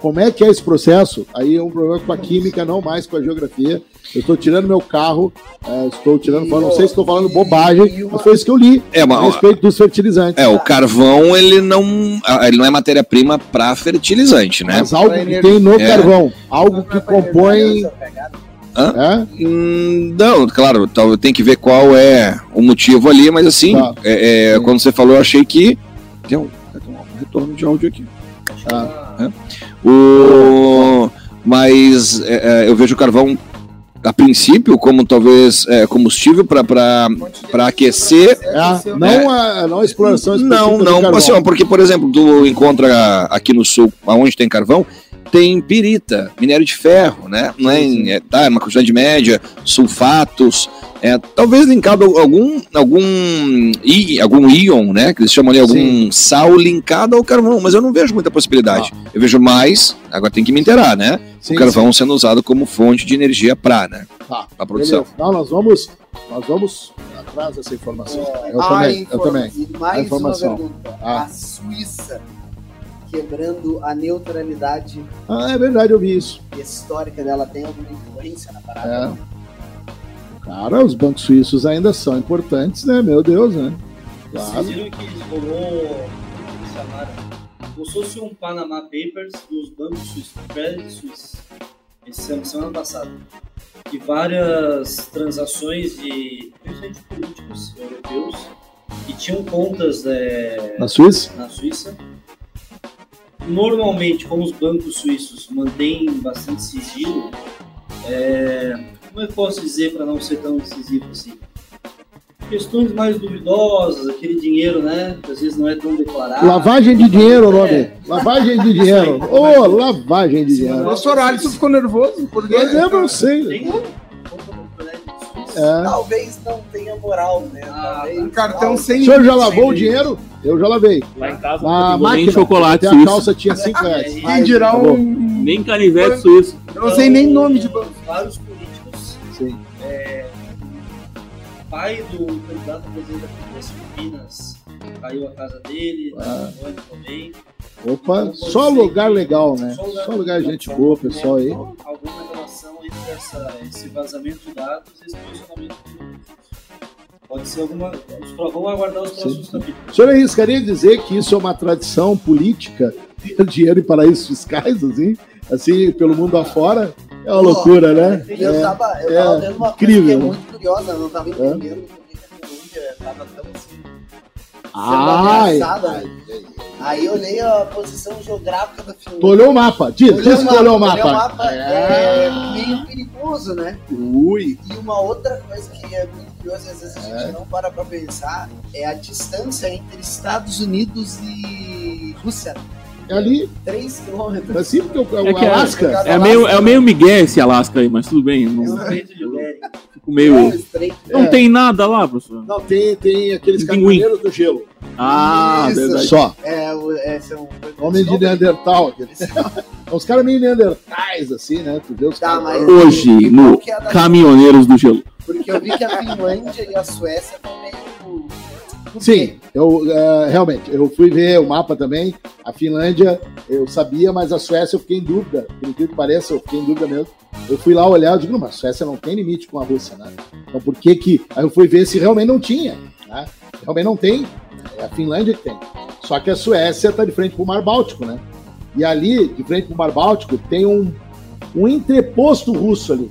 Como é que é esse processo? Aí é um problema com a química, não mais com a geografia. Eu estou tirando meu carro, eh, estou tirando não sei se estou falando bobagem, mas foi isso que eu li É, a respeito dos fertilizantes. é, o carvão ele não, ele não é matéria-prima para fertilizante, né? Mas algo que tem no É. carvão, algo que compõe. Hã? É? Hum, não, claro, tem que ver qual é o motivo ali, mas assim, Tá. é, é, quando você falou, eu achei que. Tem um, tem um retorno de áudio aqui. Ah. O, mas é, é, eu vejo o carvão, a princípio, como talvez é, combustível para aquecer. É, não, a, não a exploração Não, não, assim, porque, por exemplo, tu encontra aqui no sul, aonde tem carvão, tem pirita, minério de ferro, né? Não é, é, tá, é uma quantidade média, sulfatos, é, talvez linkado a algum, algum, í- algum íon, né? Que eles chamam ali, algum sal linkado ao carvão, mas eu não vejo muita possibilidade. Eu vejo mais, agora tem que me inteirar, né? Sim, o carvão sendo usado como fonte de energia para, né? Tá, Pra produção. beleza. Não, nós vamos, nós vamos atrás dessa informação. Eu Ah, também, eu também. E A mais uma informação. pergunta. Ah. A Suíça quebrando a neutralidade Ah, é verdade, eu vi isso. histórica dela tem alguma influência na parada? É. Cara, os bancos suíços ainda são importantes, né? Meu Deus, né? Claro. Vocês viram que rolou, como se fosse um Panama Papers dos bancos suíços, Credit Suisse, esse ano, semana passada. Que várias transações de, principalmente políticos europeus, que tinham contas é, Na Suíça? na Suíça. Normalmente, como os bancos suíços mantêm bastante sigilo, é, como eu posso dizer para não ser tão incisivo assim? Questões mais duvidosas, aquele dinheiro, né? Que às vezes não é tão declarado. Lavagem de dinheiro, o nome. É. Lavagem de dinheiro. Ô, lavagem de dinheiro. professor Alisson ficou nervoso. Por quê? Eu não sei. Tem suíço. É. Talvez não tenha moral, né? Ah, Talvez Um cartão não. sem O senhor já lavou o dinheiro? Eu já lavei. Lá em casa Na não tem nem máquina, chocolate até a suíço, calça tinha 5 [LAUGHS] reais. limite. Quem dirá Tá um. nem canivete suíço. Eu não sei nem nome de banco. Vários Sim. Pai do candidato a presidente das Filipinas caiu a casa dele, Ah. a mãe também. Opa, só lugar legal, né? Só lugar gente boa, pessoal aí. Alguma relação entre essa, esse vazamento de dados e esse posicionamento. Pode ser alguma. Vamos aguardar os próximos capítulos. O senhor arriscaria dizer que isso é uma tradição política, ter [LAUGHS] dinheiro em paraísos fiscais, assim, assim, pelo mundo afora? É uma loucura, né? Eu É. tava, eu é tava vendo uma incrível, coisa que é muito curiosa, eu não tava entendendo por que a Finlândia tava tão assim. Ameaçada, né? Aí eu olhei a posição geográfica da Finlândia. tu olhou o mapa? Diz, Olhei diz que tu olhou o olhei mapa. é meio perigoso, né? Ui, E uma outra coisa que é muito curiosa às vezes a gente não para pra pensar é a distância entre Estados Unidos e Rússia. É ali, 3 quilômetros. assim, porque o, o É que é- Alasca... É meio, é meio Miguel esse Alasca aí, mas tudo bem. Não, Bering. fico meio. Estreito. Não tem nada lá, professor. Não, tem, tem aqueles caminhoneiros do gelo. Ah, Isso. verdade. Só. É, o- é, são Homem de Neandertal. aqueles. Os caras meio Neandertais, assim, né? Tu vê os Tá, caras... mas- Hoje, no é a da- Caminhoneiros do Gelo. Porque eu vi que a Finlândia e a Suécia estão meio. Sim, eu eh, realmente, eu fui ver o mapa também. A Finlândia, eu sabia, mas a Suécia eu fiquei em dúvida. Por incrível que pareça, eu fiquei em dúvida mesmo. Eu fui lá olhar, eu digo, não, mas a Suécia não tem limite com a Rússia, né? Então por que que. Aí eu fui ver se realmente não tinha, né? Realmente não tem. É a Finlândia que tem. Só que a Suécia está de frente para o Mar Báltico, né? E ali, de frente para o Mar Báltico, tem um, um entreposto russo ali.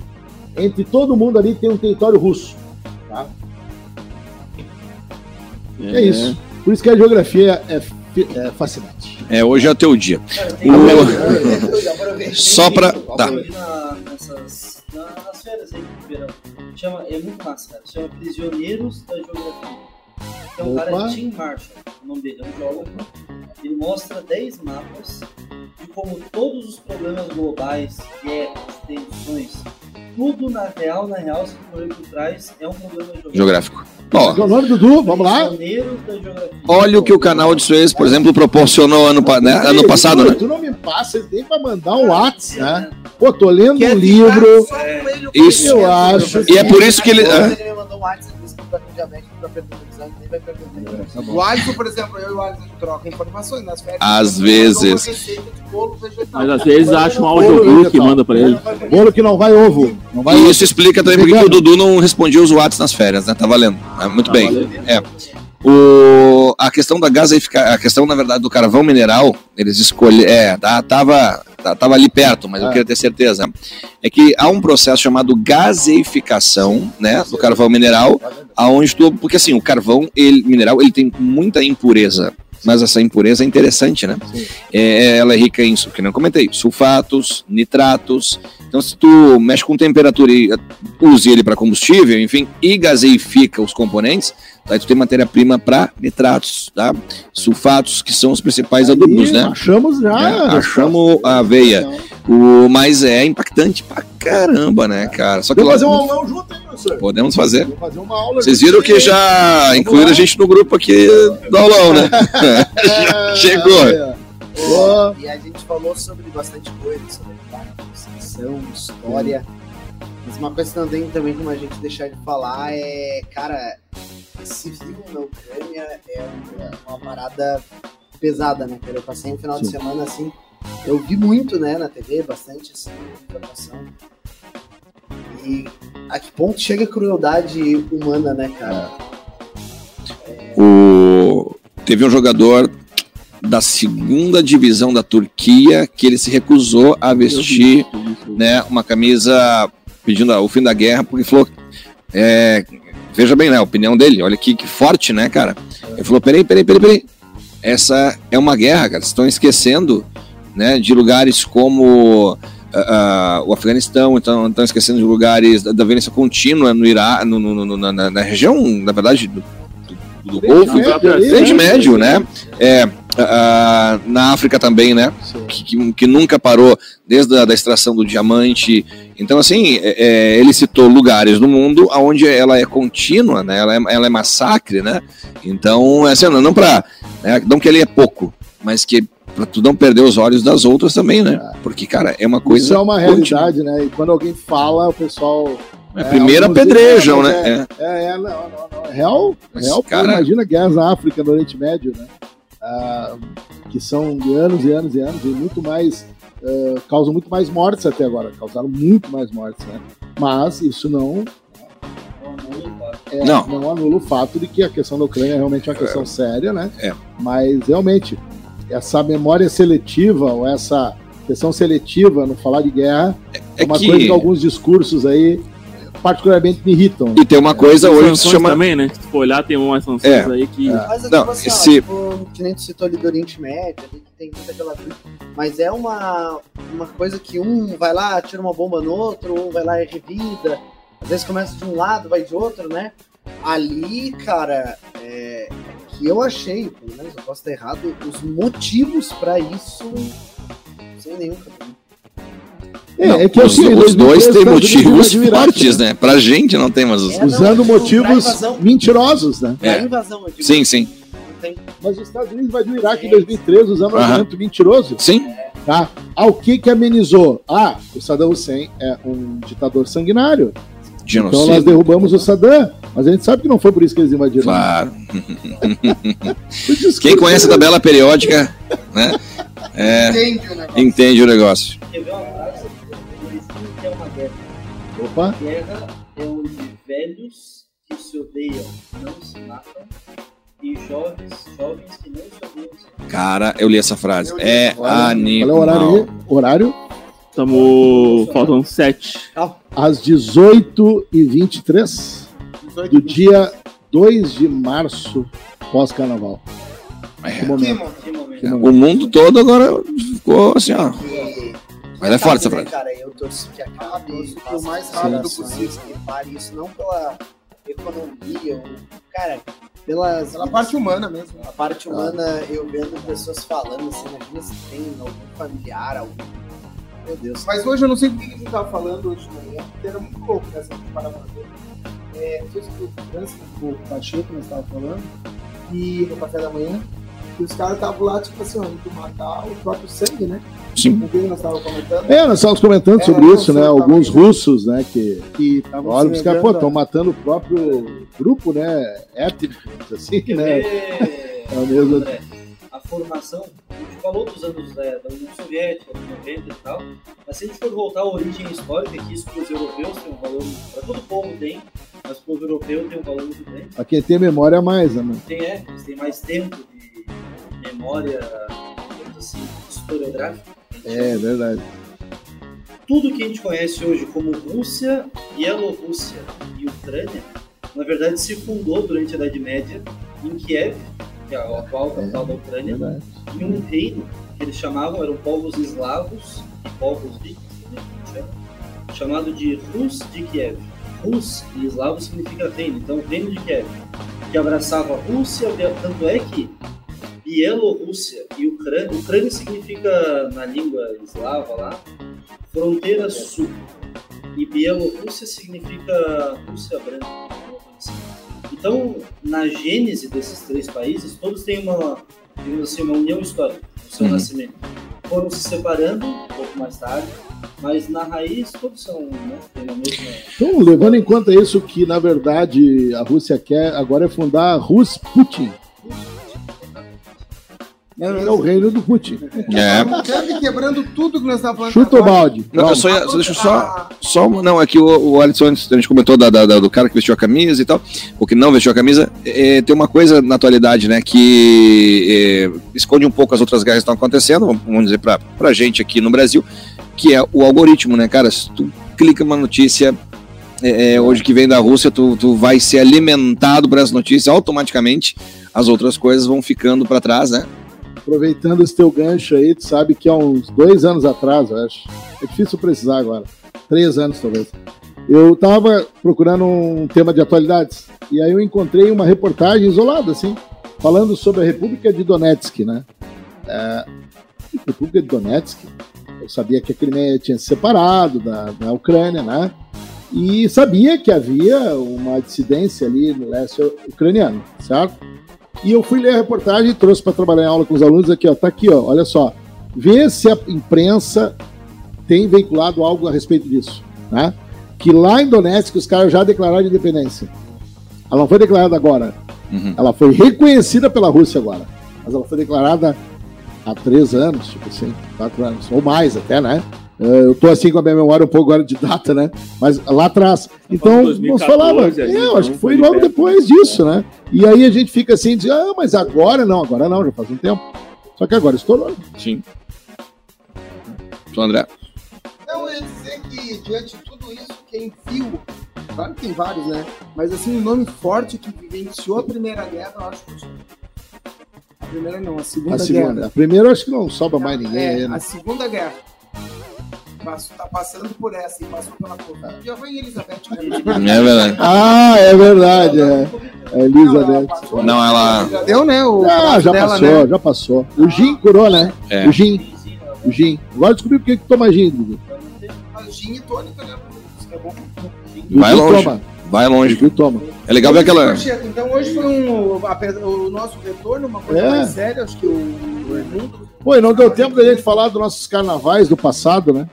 Entre todo mundo ali tem um território russo. Tá? É, isso. Por isso que a geografia é, é fascinante. É, hoje é o teu dia. O- [LAUGHS] Só pra. Tá. nessas, na- nas férias aí do verão. Chama, é muito massa, cara. Chama Prisioneiros da Geografia. Então o cara é Tim Marshall, o nome dele é um geógrafo. Ele mostra 10 mapas de como todos os problemas globais, guerras, tensões, tudo na real, na real, se for por trás, é um problema geográfico. É Ó, nome, Dudu? Vamos lá? Olha o que o canal de Suez, por exemplo, proporcionou ano, né, ano passado, né? Tu não me passa nem para mandar um WhatsApp, né? Pô, tô lendo um livro. o Isso. Eu acho E é por isso que ele. Ele me mandou um WhatsApp vai tempo. Tá bom. O Alisson, por exemplo, eu e o Alisson trocam informações nas férias. Às uma vezes. bolo. Mas às vezes acha um audiobook e manda pra ele. Bolo que não vai ovo. Não vai E ovo. isso explica também porque que o Dudu não respondia os Whats nas férias, né? Tá valendo. É, muito Tá bem. valendo. É. O, a questão da gaseificação, a questão, na verdade, do carvão mineral, eles escolheram. É, tá- tava, tá- tava ali perto, mas eu É. queria ter certeza. É que há um processo chamado gaseificação, né? Do carvão mineral, aonde tu. Porque assim, o carvão ele, mineral ele tem muita impureza. Mas essa impureza é interessante, né? É, ela é rica em, que não comentei, sulfatos, nitratos. Então, se tu mexe com temperatura e uh, use ele para combustível, enfim, e gaseifica os componentes, aí tu tem matéria-prima para nitratos, tá? Sulfatos, que são os principais adubos, Aí, né? Achamos já. É, achamos a aveia. O, mas é impactante pra caramba, né, cara? Só que Vamos lá- fazer um aulão junto, hein, professor? podemos fazer. Vamos fazer uma aula Vocês viram que já incluíram lá. a gente no grupo aqui do aulão, né? [LAUGHS] [LAUGHS] É, Chegou. Ó, E a gente falou sobre bastante coisa, sobre construção, história. Mas uma coisa que não tem também como a gente deixar de falar é, cara, vivo na Ucrânia é uma, parada pesada, né, cara? Eu passei um final de Sim. semana assim, eu vi muito, né, na TV, bastante assim, informação. E a que ponto chega a crueldade humana, né, cara? O... Teve um jogador da segunda divisão da Turquia que ele se recusou a vestir né, uma camisa pedindo o fim da guerra, porque falou. é, veja bem, né? A opinião dele, olha que, que forte, né, cara? Ele falou: peraí, peraí, peraí, peraí. Essa é uma guerra, cara. Vocês estão esquecendo né, de lugares como ah, ah, o Afeganistão, então estão esquecendo de lugares da, da violência contínua no Iraque, no, no- no- na- na região, na verdade, do, do, Golfo, Oriente né? Médio, né? É, ah, na África também, né? Que, que- que nunca parou desde a da extração do diamante. Então, assim, é- é, ele citou lugares no mundo onde ela é contínua, né? Ela é, ela é massacre, né? Então, assim, não, não para, né? não que ele é pouco, mas que para tu não perder os olhos das outras também, né? Porque, cara, é uma coisa. Isso é uma contínua. realidade, né? E quando alguém fala, o pessoal. É, primeiro alguns apedrejam, né? "Ah, É, é, não, não, não. É real, Mas, real pô, cara- imagina guerras na África, no Oriente Médio, né? Ah, que são de anos e anos e anos, e muito mais. ah, causam muito mais mortes até agora. Causaram muito mais mortes, né? Mas isso não, é, Não. não anula o fato de que a questão da Ucrânia é realmente uma questão séria, né? É. Mas realmente, essa memória seletiva, ou essa questão seletiva no falar de guerra, é, É uma que- coisa que alguns discursos aí particularmente me irritam. né? E tem uma coisa Tem hoje que se chama. também, né? Se tu for olhar, tem umas sanções É. aí que. Mas é Não, tipo assim, ó, esse- tipo, que nem tu citou ali do Oriente Médio, ali que tem muita aquela. Mas é uma, uma coisa que um vai lá, tira uma bomba no outro, um vai lá e revida. Às vezes começa de um lado, vai de outro, né? Ali, cara, é, é que eu achei, pelo menos eu posso estar errado, os motivos pra isso sem nenhum problema. É, Não, é que os, assim, os dois têm 2013 motivos fortes, né? Pra gente não tem, mas os. É, não, Usando motivos invasão. mentirosos, né? É. Invasão, digo, Sim, sim. Mas os Estados Unidos invadiu o Iraque em 2013 usando um argumento mentiroso. Sim. Tá? Ah, o que que amenizou? Ah, o Saddam Hussein é um ditador sanguinário. Então nós Genocídio. derrubamos o Saddam. Mas a gente sabe que não foi por isso que eles invadiram. Claro. Quem conhece a tabela periódica, né? É, Entende o negócio. entende o negócio. Opa, Guerra é onde velhos que se odeiam não se matam e jovens, jovens que não sabiam ser. Cara, eu li essa frase. Li É Qual é o animal. horário aí? Horário? Tamo... Faltam sete. Às 18h23 do dia 2 de março, pós-carnaval. É. Que Que momento. momento. Que momento. Que momento. O mundo todo agora ficou assim, ó. Mas é forte essa né, frase. Cara, eu torço que acabe torço o mais rápido possível. Que pare isso, não pela economia, ou, cara, pelas Pela parte humana mesmo. A parte humana, eu vendo pessoas falando assim, imagina se tem algum familiar, algum. Meu Deus. Mas hoje eu não sei o que a gente tava falando hoje de manhã, porque era muito louco nessa né, parada. É, não sei se foi o França, o Pacheco, nós tava falando, e no café da manhã, que os caras estavam lá, tipo assim, indo matar o próprio sangue, né? Sim. Nós estávamos comentando. É, nós estávamos comentando É, sobre isso, né? Alguns aí. russos, né? Que Que estavam olha, os caras, pô, estão matando o próprio grupo, né? Étnico, assim, Quer né? ver, É o mesmo. André, a formação, a gente falou dos anos né, da União Soviética, dos 90 e tal, mas se a gente for voltar à origem histórica, que isso para os europeus tem um valor, para todo povo tem, mas para o povo europeu tem um valor muito grande. Pra quem tem memória a mais, né? Tem, é, eles têm mais tempo memória, assim, historiográfica. É verdade. Tudo que a gente conhece hoje como Rússia, Bielorrússia e Ucrânia, na verdade se fundou durante a Idade Média em Kiev, que é a atual capital da Ucrânia, verdade. em um reino que eles chamavam, eram povos eslavos e povos vikings, que chama, chamado de Rus de Kiev. Rus em eslavo significa reino, então reino de Kiev, que abraçava a Rússia, tanto é que Bielorrússia e Ucrânia, Ucrânia significa na língua eslava lá, fronteira sul, e Bielorrússia significa Rússia branca. Então, na gênese desses três países, todos têm uma, digamos assim, uma união histórica no seu Uhum. nascimento. Foram se separando um pouco mais tarde, mas na raiz todos são, né, mesma... Então, levando em conta isso, que na verdade a Rússia quer agora é fundar a Rus Putin. É o reino do Putin. É. Sabe, quebrando tudo que nós estávamos falando. Chuta o balde. Não, eu só, ia, só deixa eu só. Só não, é que o, o Alisson, antes, a gente comentou da, da- da- do cara que vestiu a camisa e tal, o que não vestiu a camisa, é, tem uma coisa na atualidade, né, que é, esconde um pouco as outras guerras que estão acontecendo, vamos- dizer pra, pra gente aqui no Brasil, que é o algoritmo, né, cara, se tu clica uma notícia é, é, hoje que vem da Rússia, tu, tu vai ser alimentado por essa notícia, automaticamente as outras coisas vão ficando para trás, né, Aproveitando esse teu gancho aí, tu sabe que há uns dois anos atrás, eu acho. É difícil precisar agora. Três anos, talvez. Eu tava procurando um tema de atualidades. E aí eu encontrei uma reportagem isolada, assim, falando sobre a República de Donetsk, né? É, República de Donetsk. Eu sabia que a Crimeia tinha se separado da, da Ucrânia, né? E sabia que havia uma dissidência ali no leste ucraniano, certo? E eu fui ler a reportagem e trouxe para trabalhar em aula com os alunos aqui, ó. Tá aqui, ó. Olha só. Vê se a imprensa tem veiculado algo a respeito disso, né? Que lá em Donetsk os caras já declararam independência. Ela não foi declarada agora. Uhum. Ela foi reconhecida pela Rússia agora. Mas ela foi declarada há três anos, tipo assim, quatro anos, ou mais até, né? Eh, Eu tô assim com a minha memória um pouco agora de data, né? Mas lá atrás. Então, falando nós 2014 falava. ali, É, eu então, acho que foi foi logo perto. depois disso, né? E aí a gente fica assim, diz, ah, mas agora não, agora não, já faz um tempo. Só que agora estourou. sim. Só André. Não, eu ia dizer que diante de tudo isso, quem viu, claro que tem vários, né? Mas assim, um nome forte que vivenciou a Primeira Guerra, eu acho que a primeira não, a Segunda, A segunda. Guerra. A primeira eu acho que não sobra mais ninguém É, aí, né? a Segunda Guerra. Passou, tá passando por essa e passou pela Covid. Já foi em Elizabeth, né? É verdade. Ah, é verdade, é. A Elizabeth. passou. Não, ela- Já deu, né? O Ah, já dela, passou, né? já passou. O Gin curou, né? É. O Gin, o Gin. Agora descobri por que que toma Gin, Dudu. Gin e tônica, né? Isso que é bom. Vai longe. Toma. Vai longe. Dudu toma. É legal ver aquela. Então hoje foi um, o nosso retorno, uma coisa É. mais séria, acho que o, o Edmundo. Pô, e não deu tempo da gente falar dos nossos carnavais do passado, né?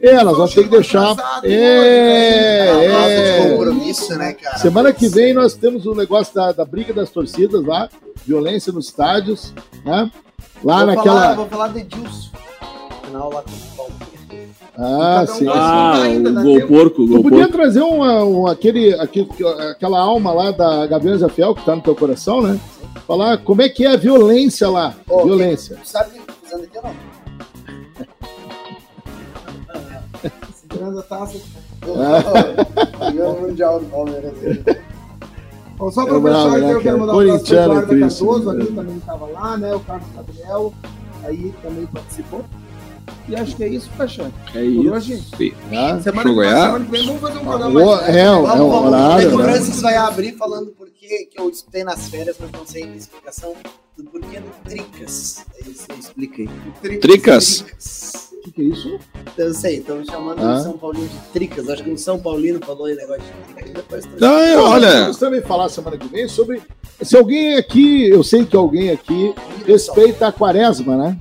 É, nós vamos ter que deixar. É, né? Falta de é. compromisso, né, cara? Semana que vem nós temos o negócio da, da briga das torcidas lá, violência nos estádios, né? Lá vou naquela. Falar, vou falar do Edilson. Final lá com o. Ah, um sim. Ah, ainda o dá gol porco, gol podia porco. trazer uma, um, aquele, aquele, aquela alma lá da Gaviões da Fiel que tá no teu coração, né? Falar como é que é a violência lá. Ô, violência. Sabe que aqui ou não? Segurando a taça. [LAUGHS] Ganhou o Mundial do Palmeiras. Bom, só É pra bravo, fechar, né, então, eu quero mandar um abraço pro Corintiano, Eduardo Cristo. Cardoso, ali também estava lá, né? O Carlos Gabriel, aí também participou. E acho que é isso, Paixão. É isso. hoje. Semana, Show Goiás. semana que vem vamos fazer um programa mais é, é um Vamos. É horário. que o né? Francis vai abrir falando por que eu escutei nas férias, mas não sei a explicação do porquê do Tricas. Aí você explica aí. Tricas? O que, que é isso? Eu sei, estão chamando Ah. o São Paulino de Tricas. Acho que um São Paulino falou aí negócio de Tricas. Depois é, olha, Vamos também falar semana que vem sobre. Se alguém aqui, eu sei que alguém aqui respeita a quaresma, né?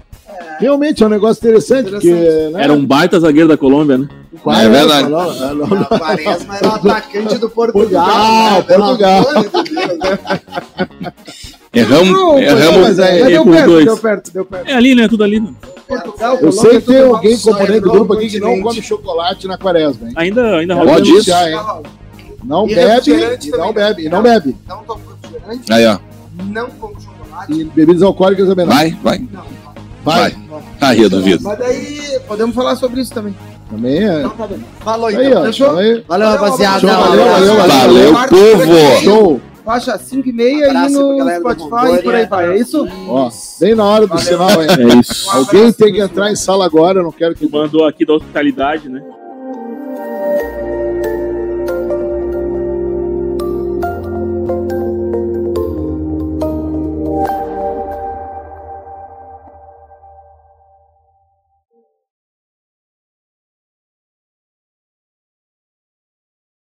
Realmente é um negócio interessante, porque. Né? Era um baita zagueiro da Colômbia, né? Quaresma, É verdade. não, não, não, A Quaresma era o atacante do Portugal. Portugal, né? Portugal. [LAUGHS] né? erramos, Não, erramos. Mas deu perto, dois. deu perto, deu perto. É ali, né? Tudo ali. né? Portugal, Eu sei que tem alguém componente do grupo aqui que não come chocolate na quaresma, hein? Ainda, ainda rola. Pode isso? hein? Não bebe não bebe, não bebe. Não tomo refrigerante, Aí, ó. não como chocolate. E bebidas alcoólicas também não. Vai, vai. Não, Vai. Aí, eu duvido. Mas daí podemos falar sobre isso também. Também é. Então tá. Falou Aí, então. ó. Fechou? aí. Valeu, rapaziada. Show, valeu, valeu, Valeu, povo! Show. Faixa 5 e meia aí pra no Spotify e por aí vai. É isso? Ó, bem na hora do Valeu. sinal, hein? É isso. Alguém tem que entrar em sala agora, eu não quero que. Mandou aqui da hospitalidade, né?